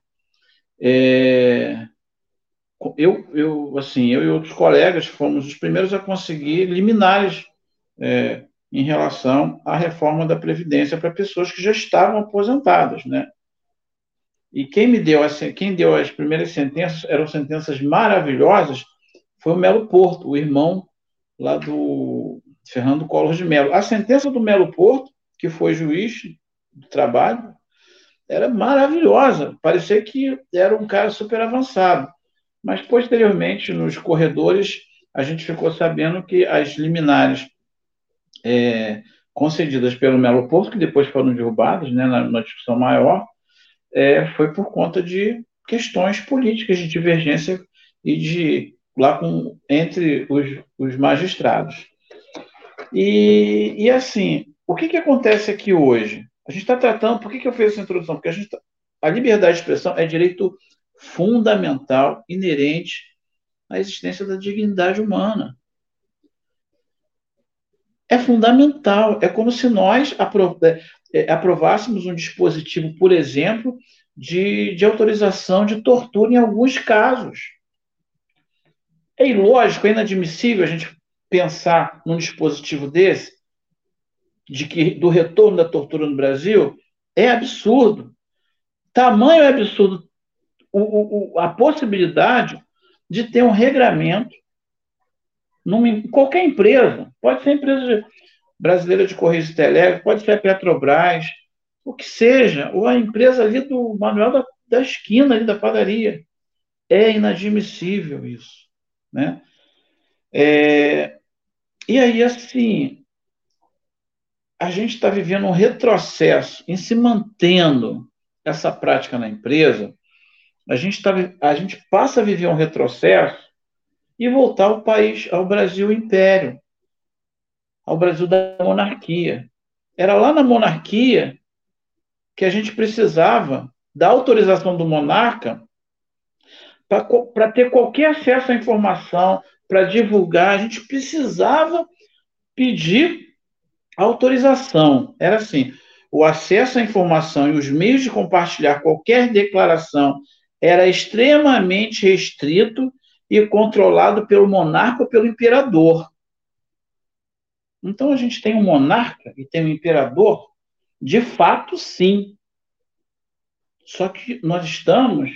Speaker 4: é, eu, eu, assim, eu e outros colegas fomos os primeiros a conseguir liminares é, em relação à reforma da Previdência para pessoas que já estavam aposentadas, né? E quem me deu, quem deu as primeiras sentenças, eram sentenças maravilhosas, foi o Melo Porto, o irmão lá do Fernando Collor de Melo. A sentença do Melo Porto, que foi juiz do trabalho, era maravilhosa, parecia que era um cara super avançado. Mas, posteriormente, nos corredores, a gente ficou sabendo que as liminares é, concedidas pelo Melo Porto, que depois foram derrubadas né, na, na discussão maior, é, foi por conta de questões políticas de divergência e de lá com, entre os, os magistrados. E, e assim, o que, que acontece aqui hoje? A gente está tratando, por que, que eu fiz essa introdução? Porque a, gente, tá, a liberdade de expressão é direito fundamental, inerente à existência da dignidade humana é fundamental. É como se nós é, é, aprovássemos um dispositivo, por exemplo, de, de autorização de tortura em alguns casos. É ilógico, é inadmissível a gente pensar num dispositivo desse, de que do retorno da tortura no Brasil, é absurdo. Tamanho é absurdo o, o, a possibilidade de ter um regramento numa, qualquer empresa, pode ser empresa brasileira de Correios e Telégrafo, pode ser a Petrobras, o que seja, ou a empresa ali do Manuel da, da esquina, ali da padaria. É inadmissível isso. Né? É, e aí, assim, a gente está vivendo um retrocesso em se mantendo essa prática na empresa, a gente, tá, a gente passa a viver um retrocesso e voltar ao país, ao Brasil Império, ao Brasil da monarquia. Era lá na monarquia que a gente precisava da autorização do monarca para ter qualquer acesso à informação, para divulgar, a gente precisava pedir autorização. Era assim: o acesso à informação e os meios de compartilhar qualquer declaração era extremamente restrito e controlado pelo monarca ou pelo imperador. Então a gente tem um monarca e tem um imperador, de fato, sim. Só que nós estamos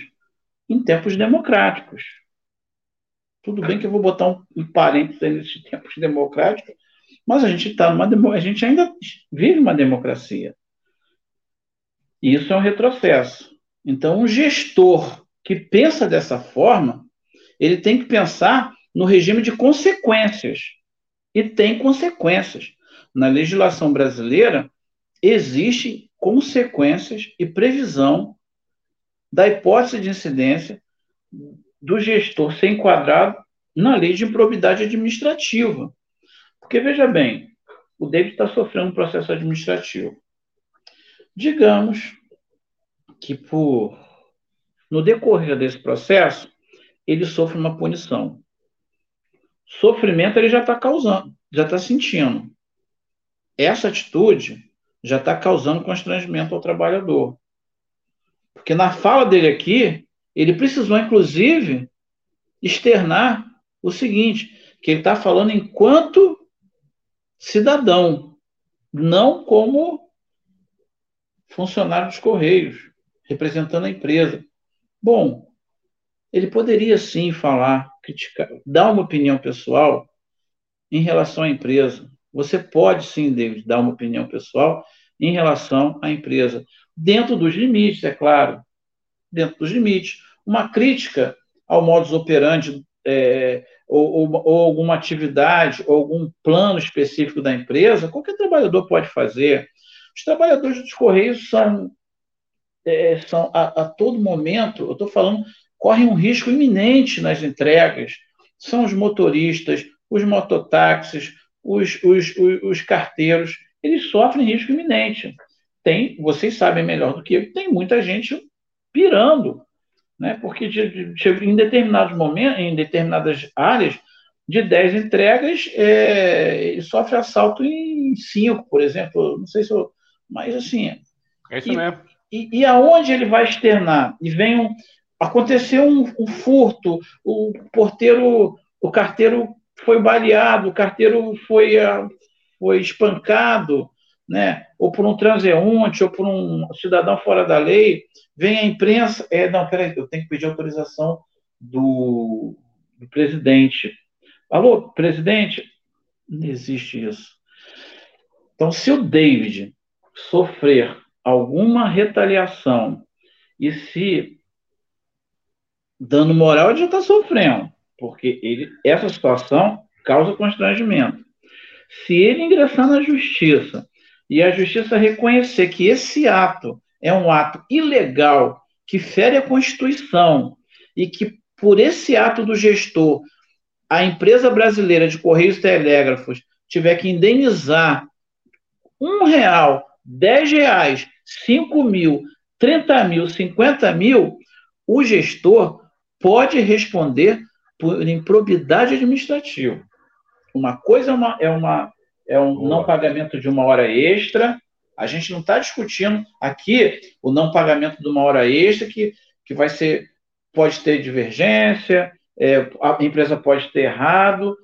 Speaker 4: em tempos democráticos. Tudo bem que eu vou botar um, parênteses nesses tempos democráticos, mas a gente está numa a gente ainda vive uma democracia. E isso é um retrocesso. Então, um gestor que pensa dessa forma, ele tem que pensar no regime de consequências. E tem consequências. Na legislação brasileira, existem consequências e previsão da hipótese de incidência do gestor ser enquadrado na lei de improbidade administrativa. Porque, veja bem, o David está sofrendo um processo administrativo. Digamos que, por, no decorrer desse processo, ele sofre uma punição. Sofrimento ele já está causando, já está sentindo. Essa atitude já está causando constrangimento ao trabalhador. Porque na fala dele aqui, ele precisou, inclusive, externar o seguinte: que ele está falando enquanto cidadão, não como funcionário dos Correios, representando a empresa. Bom, ele poderia sim falar, criticar, dar uma opinião pessoal em relação à empresa. Você pode sim, David, dar uma opinião pessoal em relação à empresa, dentro dos limites, é claro, dentro dos limites. Uma crítica ao modus operandi é, ou, ou, ou, alguma atividade ou algum plano específico da empresa, qualquer trabalhador pode fazer. Os trabalhadores dos Correios são, é, são a, a, todo momento, eu estou falando, correm um risco iminente nas entregas. São os motoristas, os mototáxis, os, os, os, os carteiros, eles sofrem risco iminente. Tem, vocês sabem melhor do que eu, tem muita gente pirando, né? Porque de, de, em determinados momentos, em determinadas áreas, de 10 entregas, é, sofre assalto em 5, por exemplo. Não sei se eu. Mas assim.
Speaker 2: É isso e, mesmo.
Speaker 4: E, e aonde ele vai externar? E vem um. Aconteceu um, um furto, o porteiro, o carteiro foi baleado, o carteiro foi, foi espancado, né? ou por um transeunte, ou por um cidadão fora da lei, vem a imprensa. É, não, peraí, eu tenho que pedir autorização do, do presidente. Alô, presidente? Não existe isso. Então, se o David sofrer alguma retaliação e se dano moral, ele já está sofrendo, porque ele, essa situação causa constrangimento. Se ele ingressar na justiça e a justiça reconhecer que esse ato é um ato ilegal, que fere a Constituição, e que por esse ato do gestor, a empresa brasileira de Correios Telégrafos tiver que indenizar um real, dez reais, cinco mil, trinta mil, cinquenta mil, o gestor pode responder por improbidade administrativa. Uma coisa é uma, é uma é um Boa. não pagamento de uma hora extra. A gente não está discutindo aqui o não pagamento de uma hora extra que, que vai ser pode ter divergência, é, a empresa pode ter errado,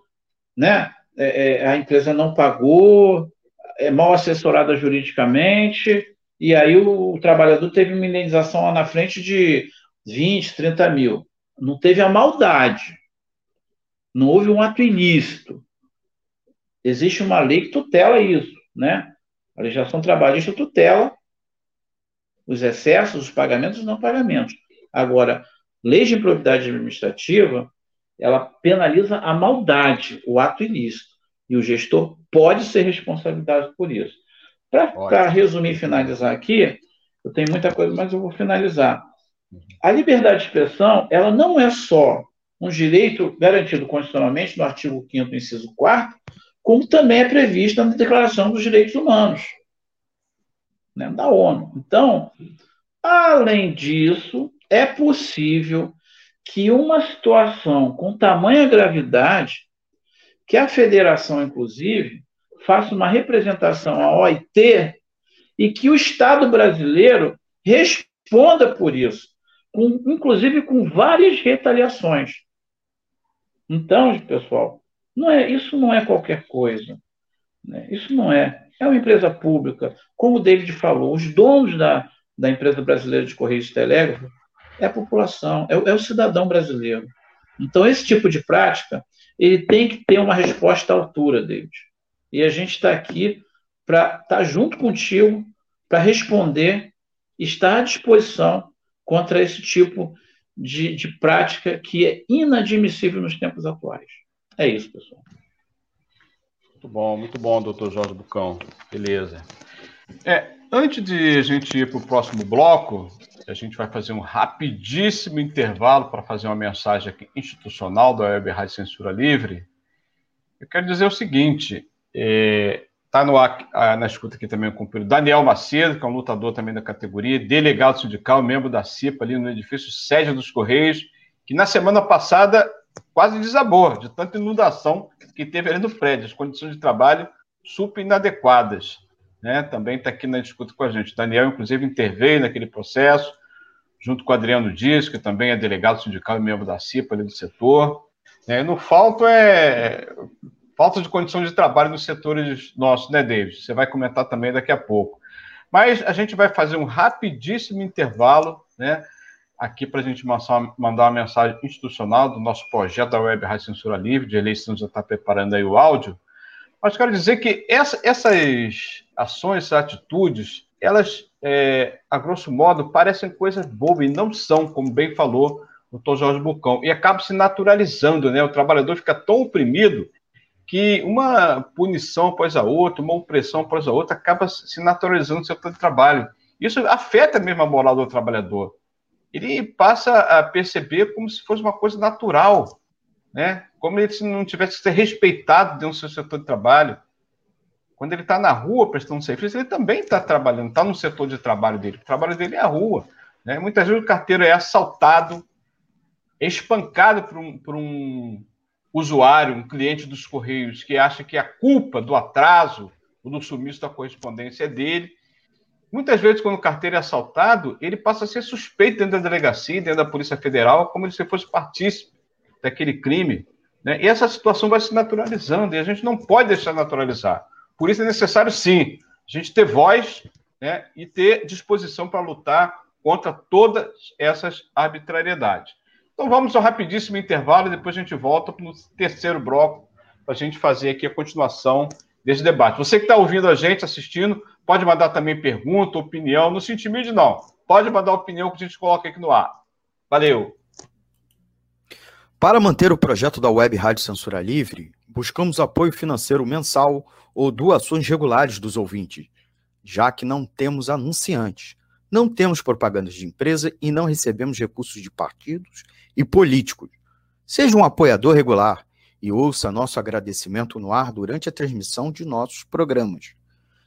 Speaker 4: né? É, é, a empresa não pagou, é mal assessorada juridicamente, e aí o, o trabalhador teve uma indenização lá na frente de 20, 30 mil. Não teve a maldade, não houve um ato ilícito existe uma lei que tutela isso, né? A legislação trabalhista tutela os excessos, os pagamentos e os não pagamentos. Agora, lei de improbidade administrativa, ela penaliza a maldade, o ato ilícito, e o gestor pode ser responsabilizado por isso. Para resumir e finalizar aqui, eu tenho muita coisa, mas eu vou finalizar. A liberdade de expressão, ela não é só um direito garantido constitucionalmente no artigo 5º, inciso 4 como também é previsto na Declaração dos Direitos Humanos, né, da ONU. Então, além disso, é possível que uma situação com tamanha gravidade, que a federação, inclusive, faça uma representação à OIT e que o Estado brasileiro responda por isso, com, inclusive com várias retaliações. Então, pessoal, não é, isso não é qualquer coisa. Né? Isso não é. É uma empresa pública. Como o David falou, os donos da, da empresa brasileira de Correios e Telégrafo é a população, é, é o cidadão brasileiro. Então, esse tipo de prática, ele tem que ter uma resposta à altura, David. E a gente está aqui para estar tá junto contigo, para responder, estar à disposição contra esse tipo de, de prática que é inadmissível nos tempos atuais. É isso, pessoal.
Speaker 2: Muito bom, muito bom, doutor Jorge Bucão. Beleza. É, antes de a gente ir para o próximo bloco, a gente vai fazer um rapidíssimo intervalo para fazer uma mensagem aqui institucional da Web Rádio Censura Livre. Eu quero dizer o seguinte: Está é, ar, ah, na escuta aqui também o companheiro Daniel Macedo, que é um lutador também da categoria, delegado sindical, membro da CIPA ali no edifício sede dos Correios, que na semana passada quase desabou de tanta inundação que teve ali no prédio, as condições de trabalho super inadequadas. Né? Também está aqui na disputa com a gente. Daniel, inclusive, interveio naquele processo, junto com o Adriano Dias, que também é delegado sindical e membro da CIPA ali do setor. É, no falta é falta de condições de trabalho nos setores nossos, né, David? Você vai comentar também daqui a pouco. Mas a gente vai fazer um rapidíssimo intervalo, né? Aqui para a gente mandar uma mensagem institucional do nosso projeto da Web Rádio Censura Livre, de eleição, já está preparando aí o áudio. Mas quero dizer que essa, essas ações, essas atitudes, elas, é, a grosso modo, parecem coisas bobas e não são, como bem falou o doutor Jorge Bucão, e acaba se naturalizando, né? O trabalhador fica tão oprimido que uma punição após a outra, uma opressão após a outra, acaba se naturalizando no de trabalho. Isso afeta mesmo a moral do trabalhador. Ele passa a perceber como se fosse uma coisa natural, né? Como ele se não tivesse ser respeitado dentro do seu setor de trabalho. Quando ele está na rua prestando serviço, ele também está trabalhando, está no setor de trabalho dele. O trabalho dele é a rua. Né? Muitas vezes o carteiro é assaltado, é espancado por um, por um usuário, um cliente dos Correios, que acha que a culpa do atraso ou do sumiço da correspondência é dele. Muitas vezes, quando o carteiro é assaltado, ele passa a ser suspeito dentro da delegacia, dentro da Polícia Federal, como se fosse partícipe daquele crime. Né? E essa situação vai se naturalizando, e a gente não pode deixar naturalizar. Por isso é necessário, sim, a gente ter voz né, e ter disposição para lutar contra todas essas arbitrariedades. Então vamos ao rapidíssimo intervalo e depois a gente volta para o terceiro bloco para a gente fazer aqui a continuação desse debate. Você que está ouvindo a gente, assistindo, pode mandar também pergunta, opinião, não se intimide não. Pode mandar opinião que a gente coloca aqui no ar. Valeu!
Speaker 5: Para manter o projeto da Web Rádio Censura Livre, buscamos apoio financeiro mensal ou doações regulares dos ouvintes, já que não temos anunciantes, não temos propagandas de empresa e não recebemos recursos de partidos e políticos. Seja um apoiador regular e ouça nosso agradecimento no ar durante a transmissão de nossos programas.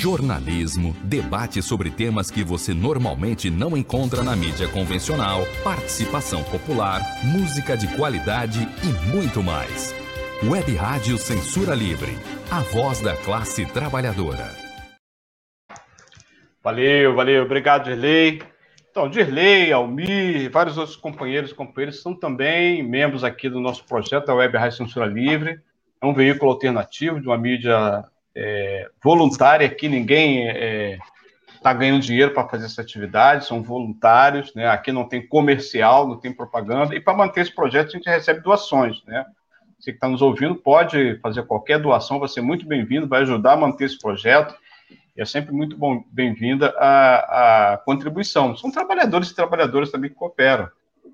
Speaker 1: Jornalismo, debate sobre temas que você normalmente não encontra na mídia convencional, participação popular, música de qualidade e muito mais. Web Rádio Censura Livre, a voz da classe trabalhadora.
Speaker 2: Valeu, valeu. Obrigado, Dirley. Então, Dirley, Almir, vários outros companheiros e companheiras são também membros aqui do nosso projeto, a Web Rádio Censura Livre. É um veículo alternativo de uma mídia é, voluntária aqui, ninguém está é, tá ganhando dinheiro para fazer essa atividade, são voluntários, né? Aqui não tem comercial, não tem propaganda, e para manter esse projeto a gente recebe doações, né? Você que está nos ouvindo pode fazer qualquer doação, vai ser muito bem-vindo, vai ajudar a manter esse projeto é sempre muito bem-vinda a, a, contribuição. São trabalhadores e trabalhadoras também que cooperam.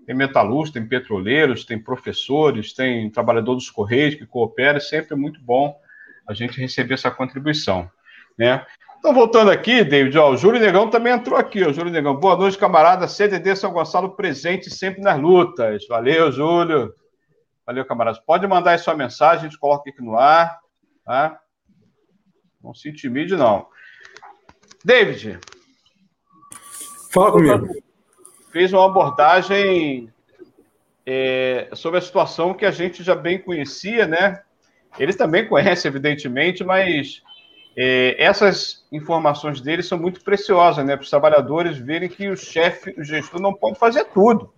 Speaker 2: Tem metalúrgicos, tem petroleiros, tem professores, tem trabalhador dos Correios que coopera, é sempre muito bom a gente receber essa contribuição. Né? Então, voltando aqui, David, ó, o Júlio Negão também entrou aqui, ó, Júlio Negão. Boa noite, camarada. CDD São Gonçalo presente sempre nas lutas. Valeu, Júlio. Valeu, camaradas. Pode mandar aí sua mensagem, a gente coloca aqui no ar. Tá? Não se intimide, não. David.
Speaker 3: Fala comigo.
Speaker 2: Fez uma abordagem é, sobre a situação que a gente já bem conhecia, né? Ele também conhece, evidentemente, mas é, essas informações dele são muito preciosas, né? Para os trabalhadores verem que o chefe, o gestor, não pode fazer tudo.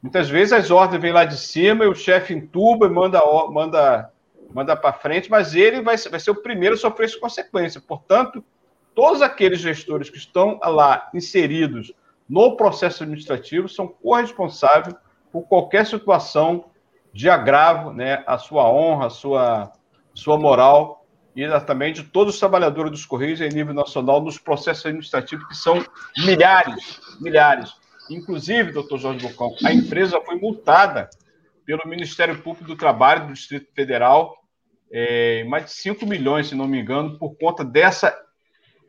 Speaker 2: Muitas vezes as ordens vêm lá de cima e o chefe entuba e manda, manda, manda para frente, mas ele vai, vai ser o primeiro a sofrer essa consequência. Portanto, todos aqueles gestores que estão lá inseridos no processo administrativo são corresponsáveis por qualquer situação de agravo né, à sua honra, à sua, sua moral e também de todos os trabalhadores dos Correios em nível nacional nos processos administrativos, que são milhares, milhares. Inclusive, doutor Jorge Bocão, a empresa foi multada pelo Ministério Público do Trabalho do Distrito Federal, é, mais de 5 milhões, se não me engano, por conta dessa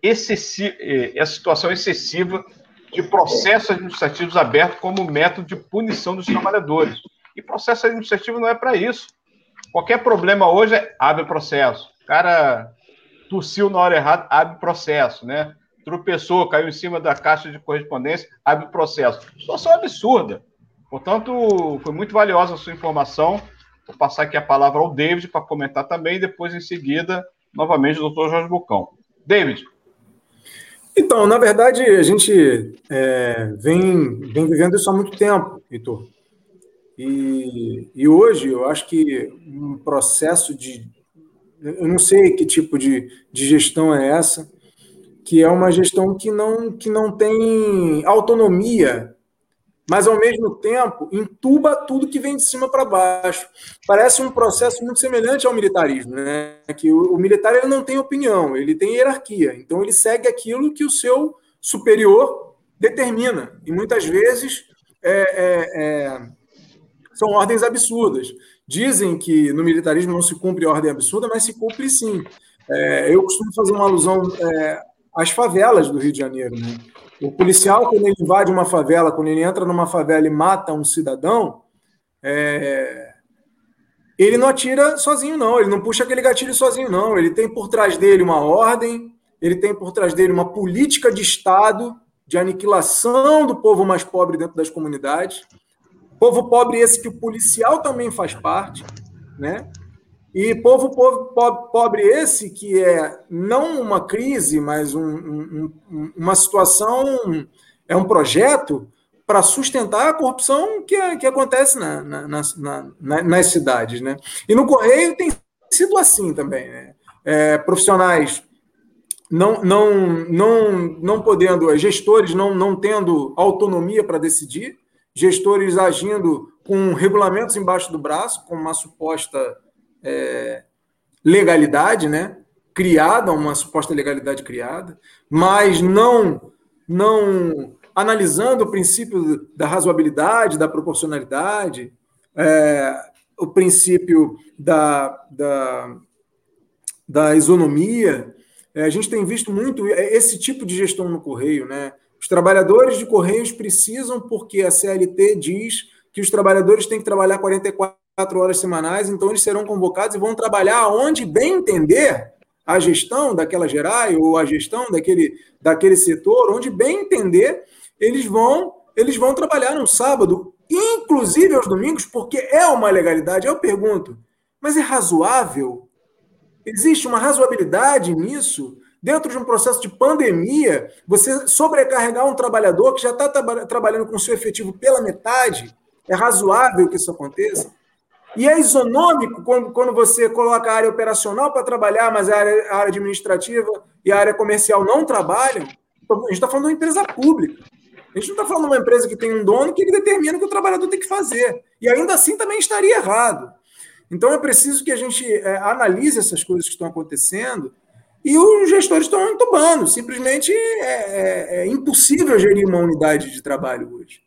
Speaker 2: excessiva, é, situação excessiva de processos administrativos abertos como método de punição dos trabalhadores. E processo administrativo não é para isso. Qualquer problema hoje é abre processo. O cara tossiu na hora errada, abre processo, né? Tropeçou, caiu em cima da caixa de correspondência, abre processo. Situação absurda. Portanto, foi muito valiosa a sua informação. Vou passar aqui a palavra ao David para comentar também, e depois, em seguida, novamente, o doutor Jorge Bucão. David.
Speaker 3: Então, na verdade, a gente é, vem, vem vivendo isso há muito tempo, Heitor. E, e hoje eu acho que um processo de. Eu não sei que tipo de, de gestão é essa, que é uma gestão que não, que não tem autonomia mas ao mesmo tempo entuba tudo que vem de cima para baixo. Parece um processo muito semelhante ao militarismo, né? Que o, o, militar ele não tem opinião, ele tem hierarquia, então ele segue aquilo que o seu superior determina e muitas vezes é, é, é, são ordens absurdas. Dizem que no militarismo não se cumpre ordem absurda, mas se cumpre sim. É, eu costumo fazer uma alusão é, às favelas do Rio de Janeiro, né? O policial, quando ele invade uma favela, quando ele entra numa favela e mata um cidadão, é... ele não atira sozinho, não. Ele não puxa aquele gatilho sozinho, não. Ele tem por trás dele uma ordem, ele tem por trás dele uma política de Estado de aniquilação do povo mais pobre dentro das comunidades. Povo pobre esse que o policial também faz parte, né? E povo, povo pobre esse que é não uma crise, mas um, um, uma situação, é um projeto para sustentar a corrupção que, que acontece na, na, na, nas cidades. Né? E no Correio tem sido assim também. Né? É, profissionais não, não, não, não podendo, gestores não, não tendo autonomia para decidir, gestores agindo com regulamentos embaixo do braço, com uma suposta é, legalidade, né? Criada, uma suposta legalidade criada, mas não, não analisando o princípio da razoabilidade, da proporcionalidade, é, o princípio da, da, da isonomia. É, a gente tem visto muito esse tipo de gestão no Correio, né? Os trabalhadores de Correios precisam, porque a CLT diz que os trabalhadores têm que trabalhar 44 quatro horas semanais, então eles serão convocados e vão trabalhar onde bem entender a gestão daquela gerai ou a gestão daquele, daquele setor, onde bem entender, eles vão eles vão trabalhar no sábado, inclusive aos domingos, porque é uma legalidade. Eu pergunto, mas é razoável? Existe uma razoabilidade nisso? Dentro de um processo de pandemia, você sobrecarregar um trabalhador que já está tra trabalhando com seu efetivo pela metade, é razoável que isso aconteça? E é isonômico quando, você coloca a área operacional para trabalhar, mas a área, administrativa e a área comercial não trabalham. A gente está falando de uma empresa pública. A gente não está falando de uma empresa que tem um dono que determina o que o trabalhador tem que fazer. E ainda assim também estaria errado. Então é preciso que a gente é, analise essas coisas que estão acontecendo e os gestores estão entubando. Simplesmente é, é, é impossível gerir uma unidade de trabalho hoje.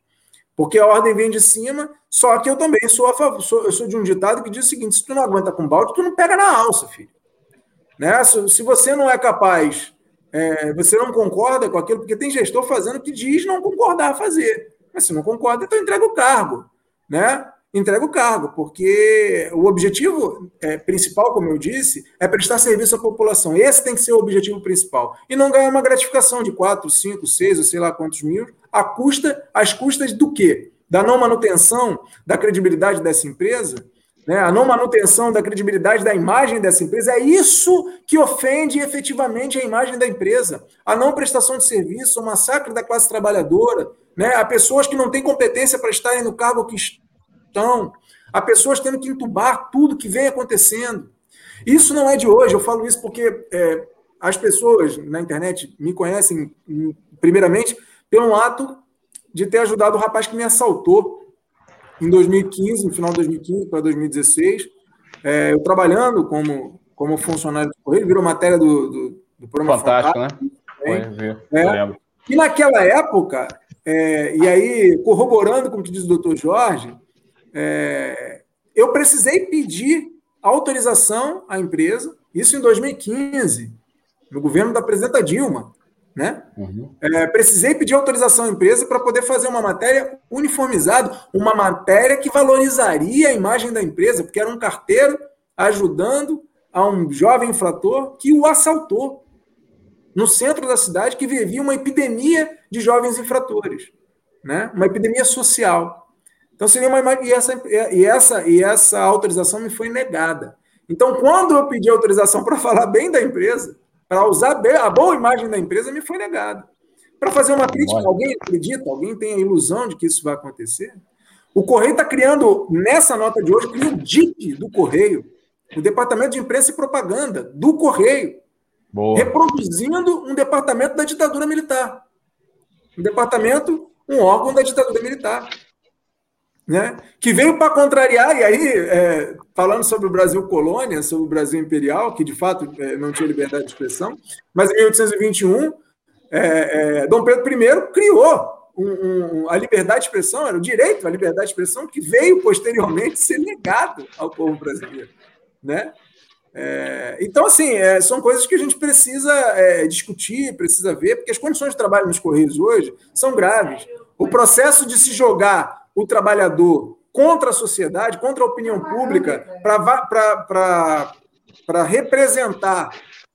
Speaker 3: Porque a ordem vem de cima, só que eu também sou a favor, sou, eu sou de um ditado que diz o seguinte: se tu não aguenta com balde, tu não pega na alça, filho. Né? Se, se você não é capaz, é, você não concorda com aquilo, porque tem gestor fazendo o que diz não concordar a fazer. Mas se não concorda, então entrega o cargo. Né? Entrega o cargo, porque o objetivo é, principal, como eu disse, é prestar serviço à população. Esse tem que ser o objetivo principal. E não ganhar uma gratificação de 4, 5, 6 ou sei lá quantos mil, a custa, às custas do quê? Da não manutenção da credibilidade dessa empresa, né? a não manutenção da credibilidade da imagem dessa empresa. É isso que ofende efetivamente a imagem da empresa. A não prestação de serviço, o massacre da classe trabalhadora, né? a pessoas que não têm competência para estarem no cargo que estão, a pessoas tendo que entubar tudo que vem acontecendo. Isso não é de hoje, eu falo isso porque é, as pessoas na internet me conhecem, primeiramente, pelo ato de ter ajudado o rapaz que me assaltou em 2015, no final de 2015 para 2016. É, eu trabalhando como, como funcionário do Correio, virou matéria do, do, do programa
Speaker 2: Fantástico, Fantástico né?
Speaker 3: Foi, é. E naquela época, é, e aí, corroborando com o que diz o doutor Jorge, é, eu precisei pedir autorização à empresa, isso em 2015, no governo da presidenta Dilma. Né? Uhum. É, precisei pedir autorização à empresa para poder fazer uma matéria uniformizada, uma matéria que valorizaria a imagem da empresa, porque era um carteiro ajudando a um jovem infrator que o assaltou no centro da cidade, que vivia uma epidemia de jovens infratores, né? uma epidemia social. Então seria uma e essa, e essa, e essa autorização me foi negada. Então, quando eu pedi autorização para falar bem da empresa, para usar a boa imagem da empresa me foi negado. Para fazer uma crítica, alguém acredita, alguém tem a ilusão de que isso vai acontecer? O Correio está criando, nessa nota de hoje, cria o DIP do Correio, o Departamento de Imprensa e Propaganda do Correio, Boa. reproduzindo um departamento da ditadura militar. Um departamento, um órgão da ditadura militar né? que veio para contrariar, e aí, é, falando sobre o Brasil colônia, sobre o Brasil imperial, que de fato é, não tinha liberdade de expressão, mas em 1821, é, é, Dom Pedro I criou um, um, a liberdade de expressão, era o direito à liberdade de expressão, que veio posteriormente ser negado ao povo brasileiro. Né? É, então, assim, é, são coisas que a gente precisa discutir, precisa ver, porque as condições de trabalho nos Correios hoje são graves. O processo de se jogar o trabalhador contra a sociedade, contra a opinião pública, para representar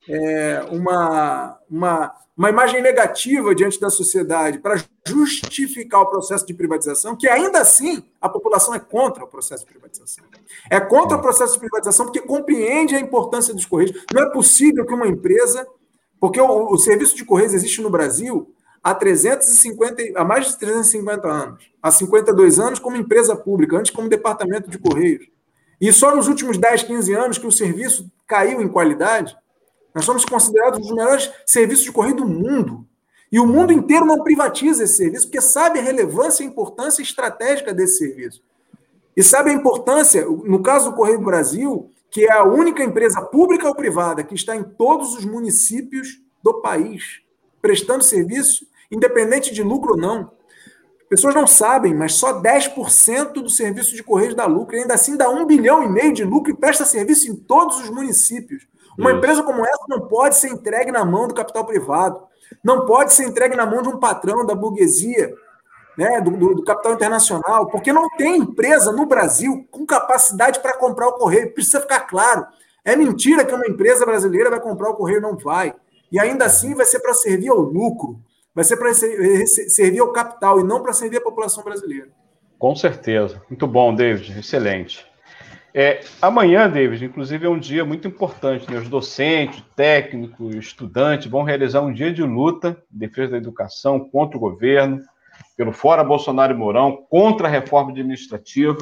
Speaker 3: é, uma, uma, uma imagem negativa diante da sociedade, para justificar o processo de privatização, que ainda assim a população é contra o processo de privatização. É contra o processo de privatização porque compreende a importância dos Correios. Não é possível que uma empresa. Porque o, o serviço de Correios existe no Brasil há 350, há mais de 350 anos, há 52 anos como empresa pública, antes como departamento de correios. E só nos últimos 10, 15 anos que o serviço caiu em qualidade, nós somos considerados um dos melhores serviços de correio do mundo. E o mundo inteiro não privatiza esse serviço, porque sabe a relevância e a importância estratégica desse serviço. E sabe a importância, no caso do Correio do Brasil, que é a única empresa pública ou privada que está em todos os municípios do país, prestando serviço independente de lucro ou não. Pessoas não sabem, mas só 10% do serviço de Correios dá lucro. E ainda assim dá um bilhão e meio de lucro e presta serviço em todos os municípios. Uma Isso. empresa como essa não pode ser entregue na mão do capital privado. Não pode ser entregue na mão de um patrão da burguesia, né, do, do, do capital internacional, porque não tem empresa no Brasil com capacidade para comprar o correio. Precisa ficar claro. É mentira que uma empresa brasileira vai comprar o correio, não vai. E ainda assim vai ser para servir ao lucro vai ser para servir ao capital e não para servir a população brasileira.
Speaker 2: Com certeza. Muito bom, David. Excelente. É, amanhã, David, inclusive, é um dia muito importante. Né? Os docentes, técnicos, estudantes vão realizar um dia de luta em defesa da educação contra o governo, pelo Fora Bolsonaro e Mourão, contra a reforma administrativa.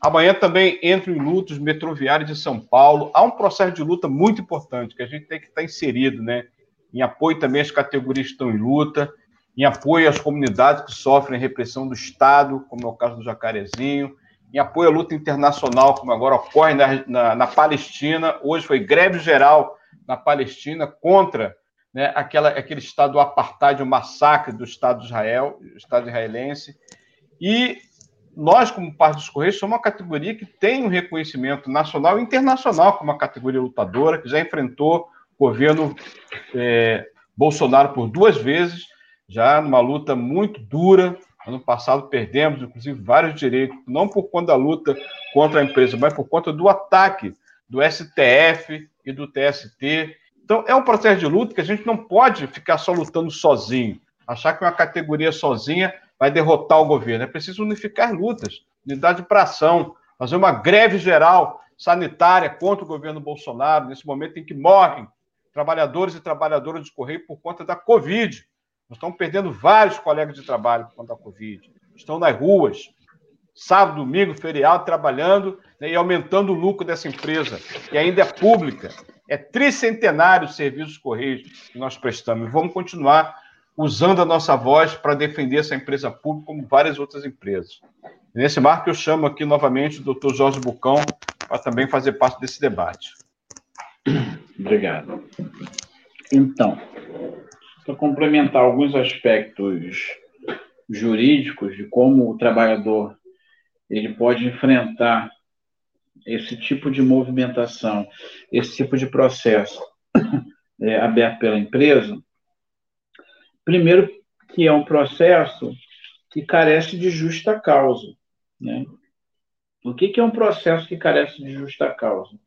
Speaker 2: Amanhã também entram em lutas metroviários de São Paulo. Há um processo de luta muito importante que a gente tem que estar inserido, né? Em apoio também às categorias que estão em luta, em apoio às comunidades que sofrem repressão do Estado, como é o caso do Jacarezinho, em apoio à luta internacional, como agora ocorre na, na, na Palestina. Hoje foi greve geral na Palestina contra né, aquela, aquele Estado do apartheid, o massacre do Estado de Israel, Estado israelense. E nós, como parte dos Correios, somos uma categoria que tem um reconhecimento nacional e internacional como uma categoria lutadora, que já enfrentou governo é, Bolsonaro por duas vezes, já numa luta muito dura. Ano passado perdemos, inclusive, vários direitos, não por conta da luta contra a empresa, mas por conta do ataque do STF e do TST. Então, é um processo de luta que a gente não pode ficar só lutando sozinho, achar que uma categoria sozinha vai derrotar o governo. É preciso unificar lutas, unidade para ação, fazer uma greve geral sanitária contra o governo Bolsonaro, nesse momento em que morrem trabalhadores e trabalhadoras de Correio por conta da Covid. Nós estamos perdendo vários colegas de trabalho por conta da Covid. Estão nas ruas, sábado, domingo, feriado, trabalhando né, e aumentando o lucro dessa empresa, que ainda é pública. É tricentenário o serviço dos Correios que nós prestamos. E vamos continuar usando a nossa voz para defender essa empresa pública, como várias outras empresas. Nesse marco, eu chamo aqui novamente o doutor Jorge Bucão para também fazer parte desse debate.
Speaker 4: Obrigado. Então, para complementar alguns aspectos jurídicos de como o trabalhador ele pode enfrentar esse tipo de movimentação, esse tipo de processo é, aberto pela empresa, primeiro que é um processo que carece de justa causa. Né? O que, que é um processo que carece de justa causa?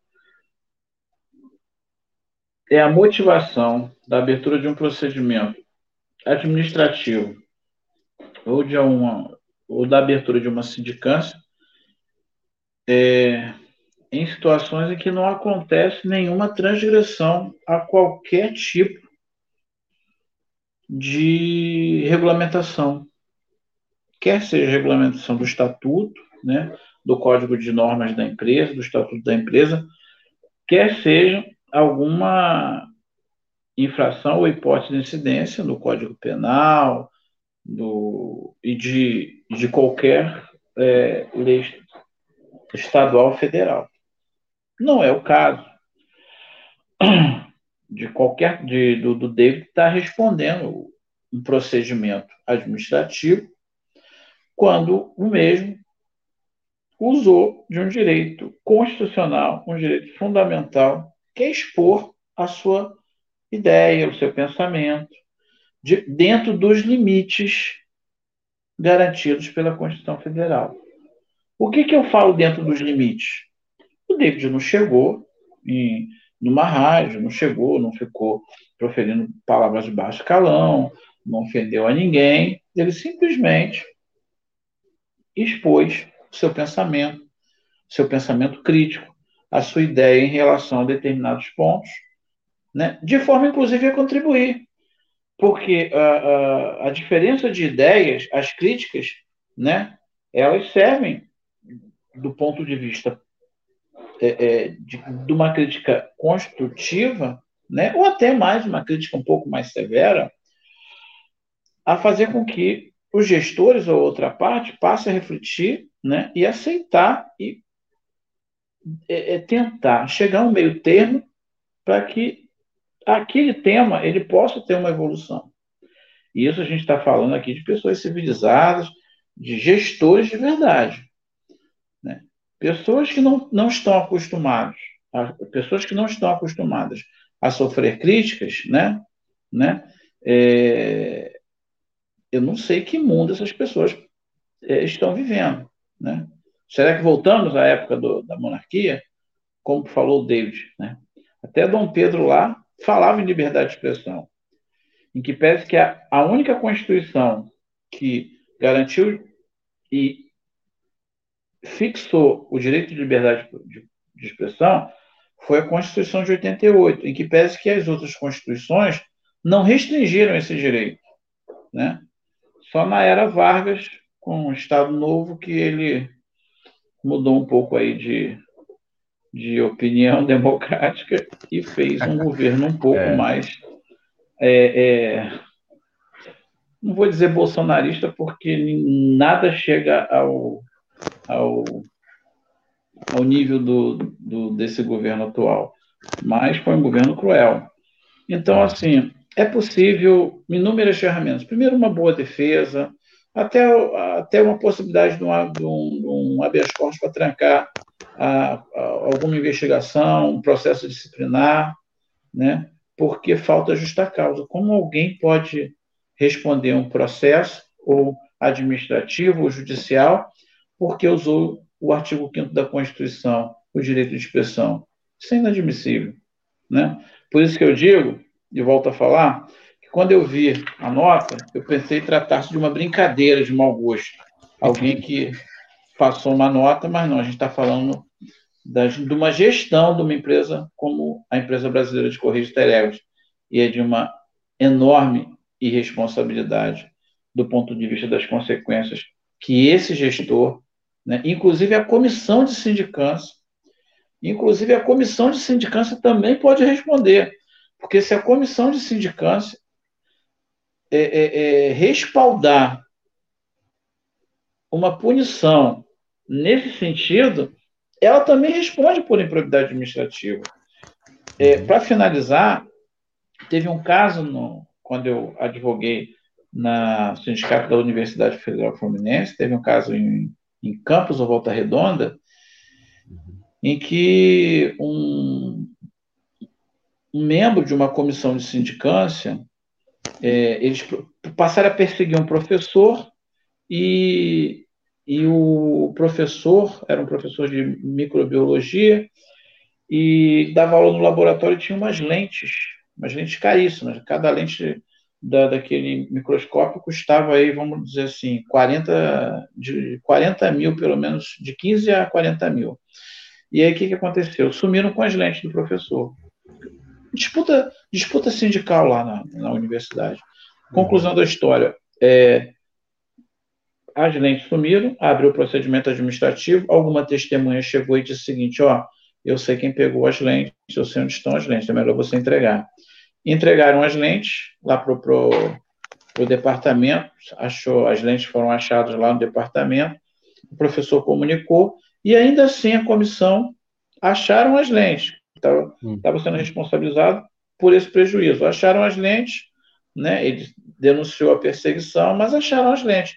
Speaker 4: É a motivação da abertura de um procedimento administrativo ou, de uma, ou da abertura de uma sindicância é, em situações em que não acontece nenhuma transgressão a qualquer tipo de regulamentação, quer seja regulamentação do estatuto, né, do código de normas da empresa, do estatuto da empresa, quer seja alguma infração ou hipótese de incidência no código penal do, e de, de qualquer é, lei estadual federal. Não é o caso de qualquer de, do, do David estar tá respondendo um procedimento administrativo quando o mesmo usou de um direito constitucional, um direito fundamental, que é expor a sua ideia, o seu pensamento, de, dentro dos limites garantidos pela Constituição Federal. O que, que eu falo dentro dos limites? O David não chegou em numa rádio, não chegou, não ficou proferindo palavras de baixo calão, não ofendeu a ninguém, ele simplesmente expôs seu pensamento, seu pensamento crítico, a sua ideia em relação a determinados pontos, né, de forma inclusive a contribuir. Porque a, a, a diferença de ideias, as críticas, né, elas servem do ponto de vista é, é, de, de, uma crítica construtiva, né, ou até mais uma crítica um pouco mais severa, a fazer com que os gestores ou outra parte passem a refletir né, e aceitar e é, é tentar chegar a um meio termo para que aquele tema ele possa ter uma evolução. E isso a gente está falando aqui de pessoas civilizadas, de gestores de verdade. Pessoas que não, não estão acostumadas, pessoas que não estão acostumadas a sofrer críticas, né? né? É, eu não sei que mundo essas pessoas é, estão vivendo, né? Será que voltamos à época do, da monarquia? Como falou David, né? Até Dom Pedro lá falava em liberdade de expressão, em que pese que a, a única constituição que garantiu e fixou o direito de liberdade de, de expressão foi a Constituição de 88, em que pese que as outras constituições não restringiram esse direito. Né? Só na era Vargas, com o Estado Novo, que ele mudou um pouco aí de, de opinião democrática e fez um governo um pouco é. mais. É, é, não vou dizer bolsonarista, porque nada chega ao, ao, ao nível do, do, desse governo atual, mas foi um governo cruel. Então, assim, é possível inúmeras ferramentas. Primeiro, uma boa defesa, até, até uma possibilidade de um, de um, de um habeas corpus para trancar a, a, alguma investigação, um processo disciplinar, né? porque falta justa causa. Como alguém pode responder um processo ou administrativo ou judicial porque usou o artigo 5 da Constituição, o direito de expressão. Isso é inadmissível. Né? Por isso que eu digo, e volto a falar, quando eu vi a nota, eu pensei tratar-se de uma brincadeira de mau gosto. Alguém que passou uma nota, mas não, a gente está falando de uma gestão de uma empresa como a empresa brasileira de Correios Telégrafos, e é de uma enorme irresponsabilidade do ponto de vista das consequências que esse gestor né? Inclusive a comissão de sindicância, inclusive a comissão de sindicância também pode responder, porque se a comissão de sindicância é, é, é, respaldar uma punição nesse sentido, ela também responde por improbidade administrativa. É, Para finalizar, teve um caso no, quando eu advoguei na sindicato da Universidade Federal Fluminense, teve um caso em, em Campos ou Volta Redonda, em que um, um membro de uma comissão de sindicância, é, eles passaram a perseguir um professor e, e o professor era um professor de microbiologia e dava aula no laboratório e tinha umas lentes, umas lentes caríssimas. Cada lente da, daquele microscópio custava aí, vamos dizer assim, 40, de 40 mil, pelo menos, de 15 a 40 mil. E aí o que, que aconteceu? Sumiram com as lentes do professor. Disputa, disputa sindical lá na, na universidade. Conclusão da história. É, as lentes sumiram, abriu o procedimento administrativo, alguma testemunha chegou e disse o seguinte, ó, eu sei quem pegou as lentes, eu sei onde estão as lentes, é melhor você entregar. Entregaram as lentes lá para o departamento, achou, as lentes foram achadas lá no departamento, o professor comunicou, e ainda assim a comissão acharam as lentes, estava hum. sendo responsabilizado por esse prejuízo. Acharam as lentes, né, ele denunciou a perseguição, mas acharam as lentes.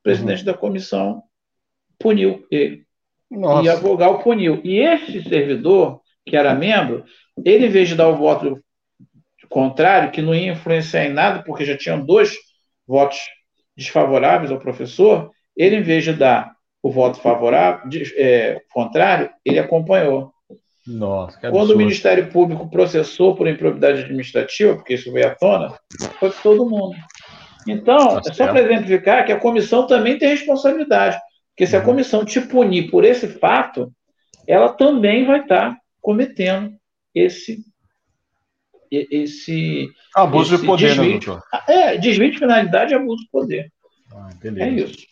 Speaker 4: O presidente uhum. da comissão puniu ele. Nossa. E a Vogal puniu. E esse servidor, que era membro, ele, em vez de dar o voto contrário, que não ia influenciar em nada, porque já tinham dois votos desfavoráveis ao professor, ele, em vez de dar o voto favorável, de, é, contrário, ele acompanhou.
Speaker 2: Nossa,
Speaker 4: Quando o Ministério Público processou por improbidade administrativa, porque isso veio à tona, foi todo mundo. Então, tá é só para exemplificar que a comissão também tem responsabilidade. Porque se a uhum. comissão te punir por esse fato, ela também vai estar tá cometendo esse esse
Speaker 2: abuso
Speaker 4: esse
Speaker 2: de poder, né, desvio, né, doutor?
Speaker 4: É, desvio de finalidade e abuso de poder. Ah, é isso.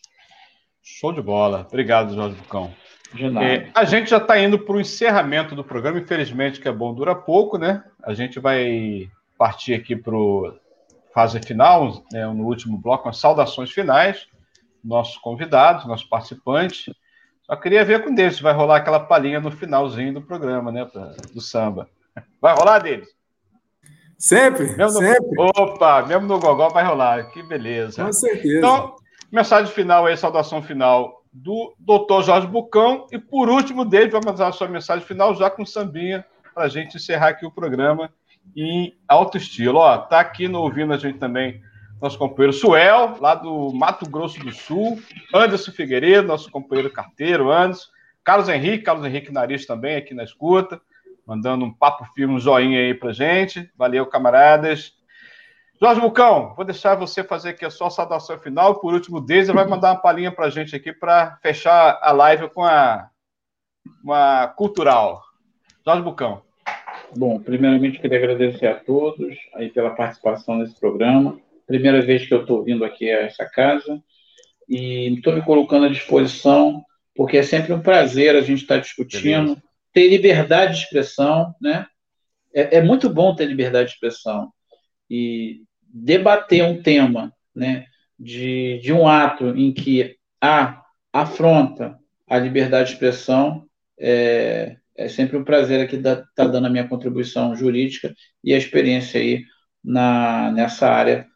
Speaker 2: Show de bola. Obrigado, Jorge Bucão. É, a gente já está indo para o encerramento do programa, infelizmente, que é bom, dura pouco, né? A gente vai partir aqui para a fase final, né, no último bloco, as saudações finais, nossos convidados, nossos participantes. Só queria ver com eles se vai rolar aquela palhinha no finalzinho do programa, né? Pra, do samba. Vai rolar deles?
Speaker 3: Sempre,
Speaker 2: mesmo
Speaker 3: sempre.
Speaker 2: No, opa, mesmo no Gogó vai rolar, que beleza.
Speaker 3: Com certeza.
Speaker 2: Então, mensagem final aí, saudação final do doutor Jorge Bucão. E por último, David vai mandar a sua mensagem final já com sambinha para a gente encerrar aqui o programa em alto estilo. Ó, tá aqui no ouvindo a gente também nosso companheiro Suel, lá do Mato Grosso do Sul, Anderson Figueiredo, nosso companheiro carteiro, Anderson, Carlos Henrique, Carlos Henrique Nariz também aqui na escuta, mandando um papo firme, um joinha aí pra gente. Valeu, camaradas. Jorge Bucão, vou deixar você fazer aqui a sua saudação final. Por último, Deise vai mandar uma palhinha para a gente aqui para fechar a live com a, uma cultural. Jorge Bucão.
Speaker 4: Bom, primeiramente queria agradecer a todos aí pela participação nesse programa. Primeira vez que eu estou vindo aqui a essa casa e estou me colocando à disposição, porque é sempre um prazer a gente estar discutindo, Beleza. ter liberdade de expressão, né? É, é muito bom ter liberdade de expressão e debater um tema, né, de, de um ato em que há afronta a liberdade de expressão, é, é sempre um prazer aqui estar tá dando a minha contribuição jurídica e a experiência aí na, nessa área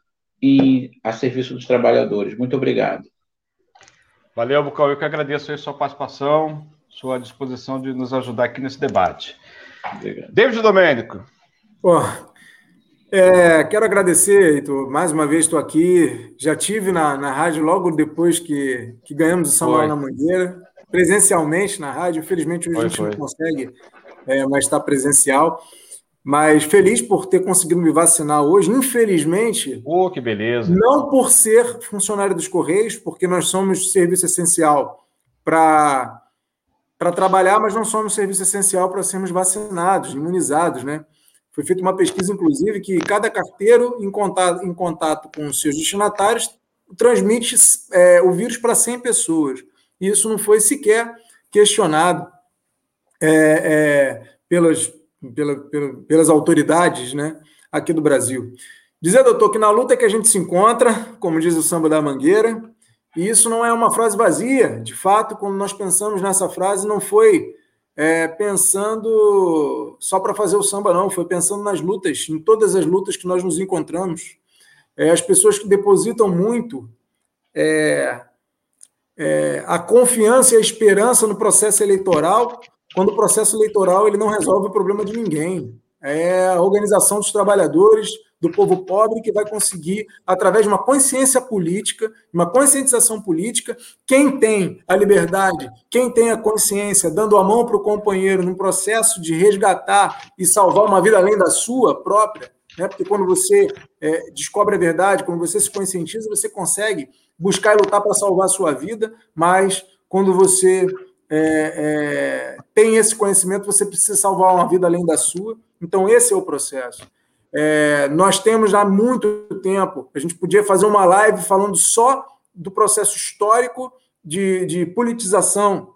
Speaker 4: em, a serviço dos trabalhadores. Muito obrigado.
Speaker 2: Valeu, Bucal. Eu que agradeço a sua participação, sua disposição de nos ajudar aqui nesse debate. Obrigado. David Domênico.
Speaker 3: Oh, é, quero agradecer, Heitor. Mais uma vez estou aqui. Já tive na, na rádio logo depois que, que ganhamos o São Paulo na Mangueira, presencialmente na rádio. Infelizmente, hoje foi, a gente foi. não consegue é, mais estar presencial. Mas feliz por ter conseguido me vacinar hoje. Infelizmente.
Speaker 2: Oh, que beleza!
Speaker 3: Não por ser funcionário dos Correios, porque nós somos serviço essencial para trabalhar, mas não somos serviço essencial para sermos vacinados, imunizados, né? Foi feita uma pesquisa, inclusive, que cada carteiro, em contato, em contato com seus destinatários, transmite é, o vírus para 100 pessoas. E isso não foi sequer questionado é, é, pelas, pela, pela, pelas autoridades né, aqui do Brasil. Dizer, doutor, que na luta que a gente se encontra, como diz o samba da Mangueira, e isso não é uma frase vazia. De fato, quando nós pensamos nessa frase, não foi é, pensando só para fazer o samba, não, foi pensando nas lutas, em todas as lutas que nós nos encontramos. É, as pessoas que depositam muito é, é, a confiança e a esperança no processo eleitoral, quando o processo eleitoral ele não resolve o problema de ninguém. É a organização dos trabalhadores, do povo pobre, que vai conseguir, através de uma consciência política, uma conscientização política, quem tem a liberdade, quem tem a consciência, dando a mão para o companheiro num processo de resgatar e salvar uma vida além da sua própria, né? porque quando você é, descobre a verdade, quando você se conscientiza, você consegue buscar e lutar para salvar a sua vida, mas quando você é, é, tem esse conhecimento, você precisa salvar uma vida além da sua. Então, esse é o processo. É, nós temos há muito tempo, a gente podia fazer uma live falando só do processo histórico de, de politização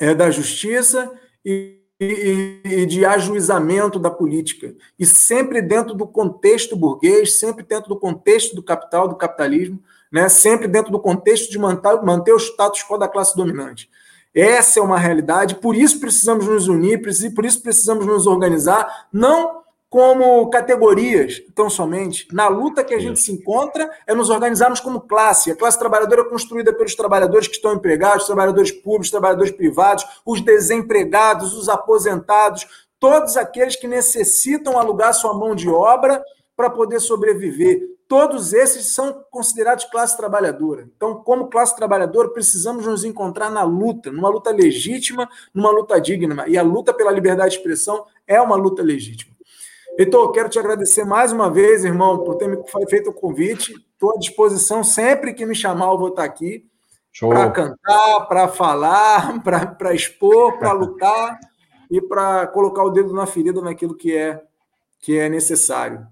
Speaker 3: é, da justiça e, e, e, de ajuizamento da política. E sempre dentro do contexto burguês, sempre dentro do contexto do capital, do capitalismo, né, sempre dentro do contexto de manter, manter o status quo da classe dominante. Essa é uma realidade, por isso precisamos nos unir, por isso precisamos nos organizar, não como categorias, tão somente. Na luta que a gente se encontra é nos organizarmos como classe. A classe trabalhadora é construída pelos trabalhadores que estão empregados, trabalhadores públicos, trabalhadores privados, os desempregados, os aposentados, todos aqueles que necessitam alugar sua mão de obra para poder sobreviver. Todos esses são considerados classe trabalhadora. Então, como classe trabalhadora, precisamos nos encontrar na luta, numa luta legítima, numa luta digna. E a luta pela liberdade de expressão é uma luta legítima. Heitor, quero te agradecer mais uma vez, irmão, por ter me feito o convite. Estou à disposição sempre que me chamar, eu vou estar aqui para cantar, para falar, para expor, para lutar e para colocar o dedo na ferida naquilo que é que é necessário.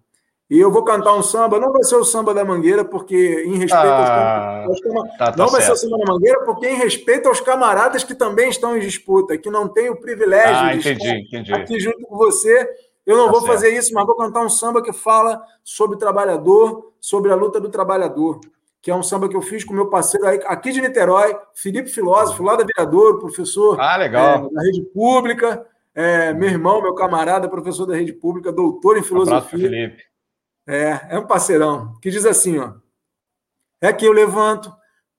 Speaker 3: E eu vou cantar um samba, não vai ser o samba da Mangueira, porque em respeito ah, aos, camaradas. Tá, tá não vai certo. ser o samba da Mangueira, porque em respeito aos camaradas que também estão em disputa, que não têm o privilégio ah, de entendi, estar entendi. aqui junto com você eu não tá vou certo. fazer isso, mas vou cantar um samba que fala sobre o trabalhador, sobre a luta do trabalhador, que é um samba que eu fiz com meu parceiro aqui de Niterói, Felipe Filósofo, lá da Viradouro, professor
Speaker 2: ah, legal.
Speaker 3: É, da rede pública, é, meu irmão, meu camarada, professor da rede pública, doutor em filosofia. Um Felipe. É, é um parceirão, que diz assim, ó. É que eu levanto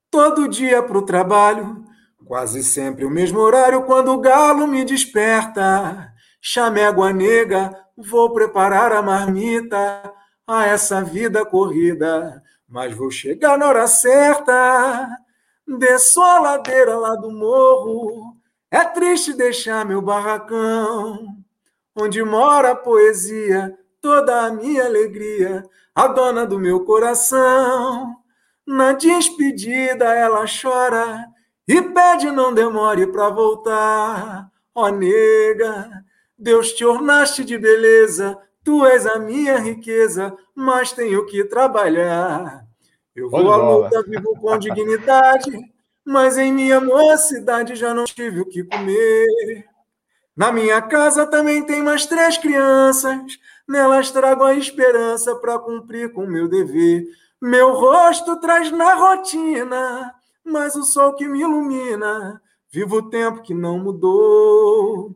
Speaker 3: todo dia para o trabalho, quase sempre o mesmo horário quando o galo me desperta. Chamégua nega, vou preparar a marmita a essa vida corrida, mas vou chegar na hora certa. Desço a ladeira lá do morro, é triste deixar meu barracão, onde mora a poesia, toda a minha alegria, a dona do meu coração. Na despedida ela chora e pede não demore para voltar. Ó oh, nega, Deus te ornaste de beleza, tu és a minha riqueza, mas tenho que trabalhar. Eu vou à luta, vivo com dignidade, mas em minha mocidade já não tive o que comer. Na minha casa também tem mais três crianças, nelas trago a esperança para cumprir com meu dever. Meu rosto traz na rotina, mas o sol que me ilumina, vivo o tempo que não mudou.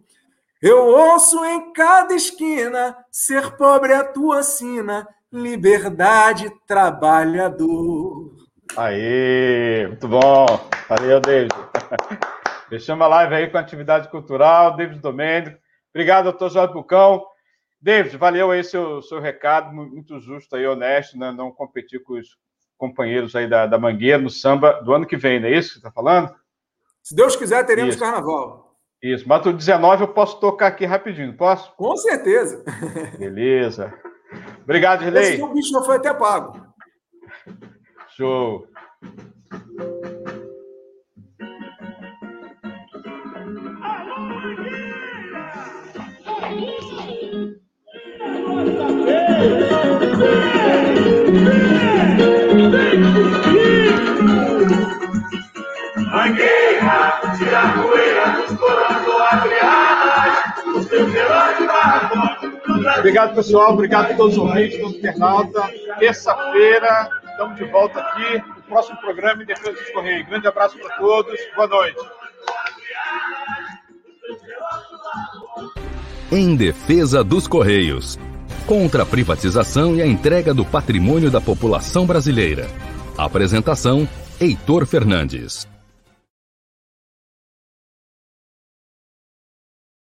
Speaker 3: Eu ouço em cada esquina, ser pobre é a tua sina, liberdade trabalhador.
Speaker 2: Aí, muito bom. Valeu, David. Fechamos a live aí com atividade cultural, David Domênico. Obrigado, doutor Jorge Bucão. David, valeu aí seu, seu recado, muito justo aí, honesto, né? não competir com os companheiros aí da, da Mangueira no samba do ano que vem, não é isso que você está falando?
Speaker 3: Se Deus quiser, teremos isso. carnaval.
Speaker 2: Isso, mas o 19 eu posso tocar aqui rapidinho, posso?
Speaker 3: Com certeza.
Speaker 2: Beleza. Obrigado, Riley.
Speaker 3: Esse bicho já foi até pago.
Speaker 2: Show. Mangueira, tira a poeira Obrigado, pessoal. Obrigado a todos os ouvintes, todo internauta. Terça-feira, estamos de volta aqui. O próximo programa em Defesa dos Correios. Grande abraço para todos. Boa noite.
Speaker 1: Em Defesa dos Correios. Contra a privatização e a entrega do patrimônio da população brasileira. Apresentação: Heitor Fernandes.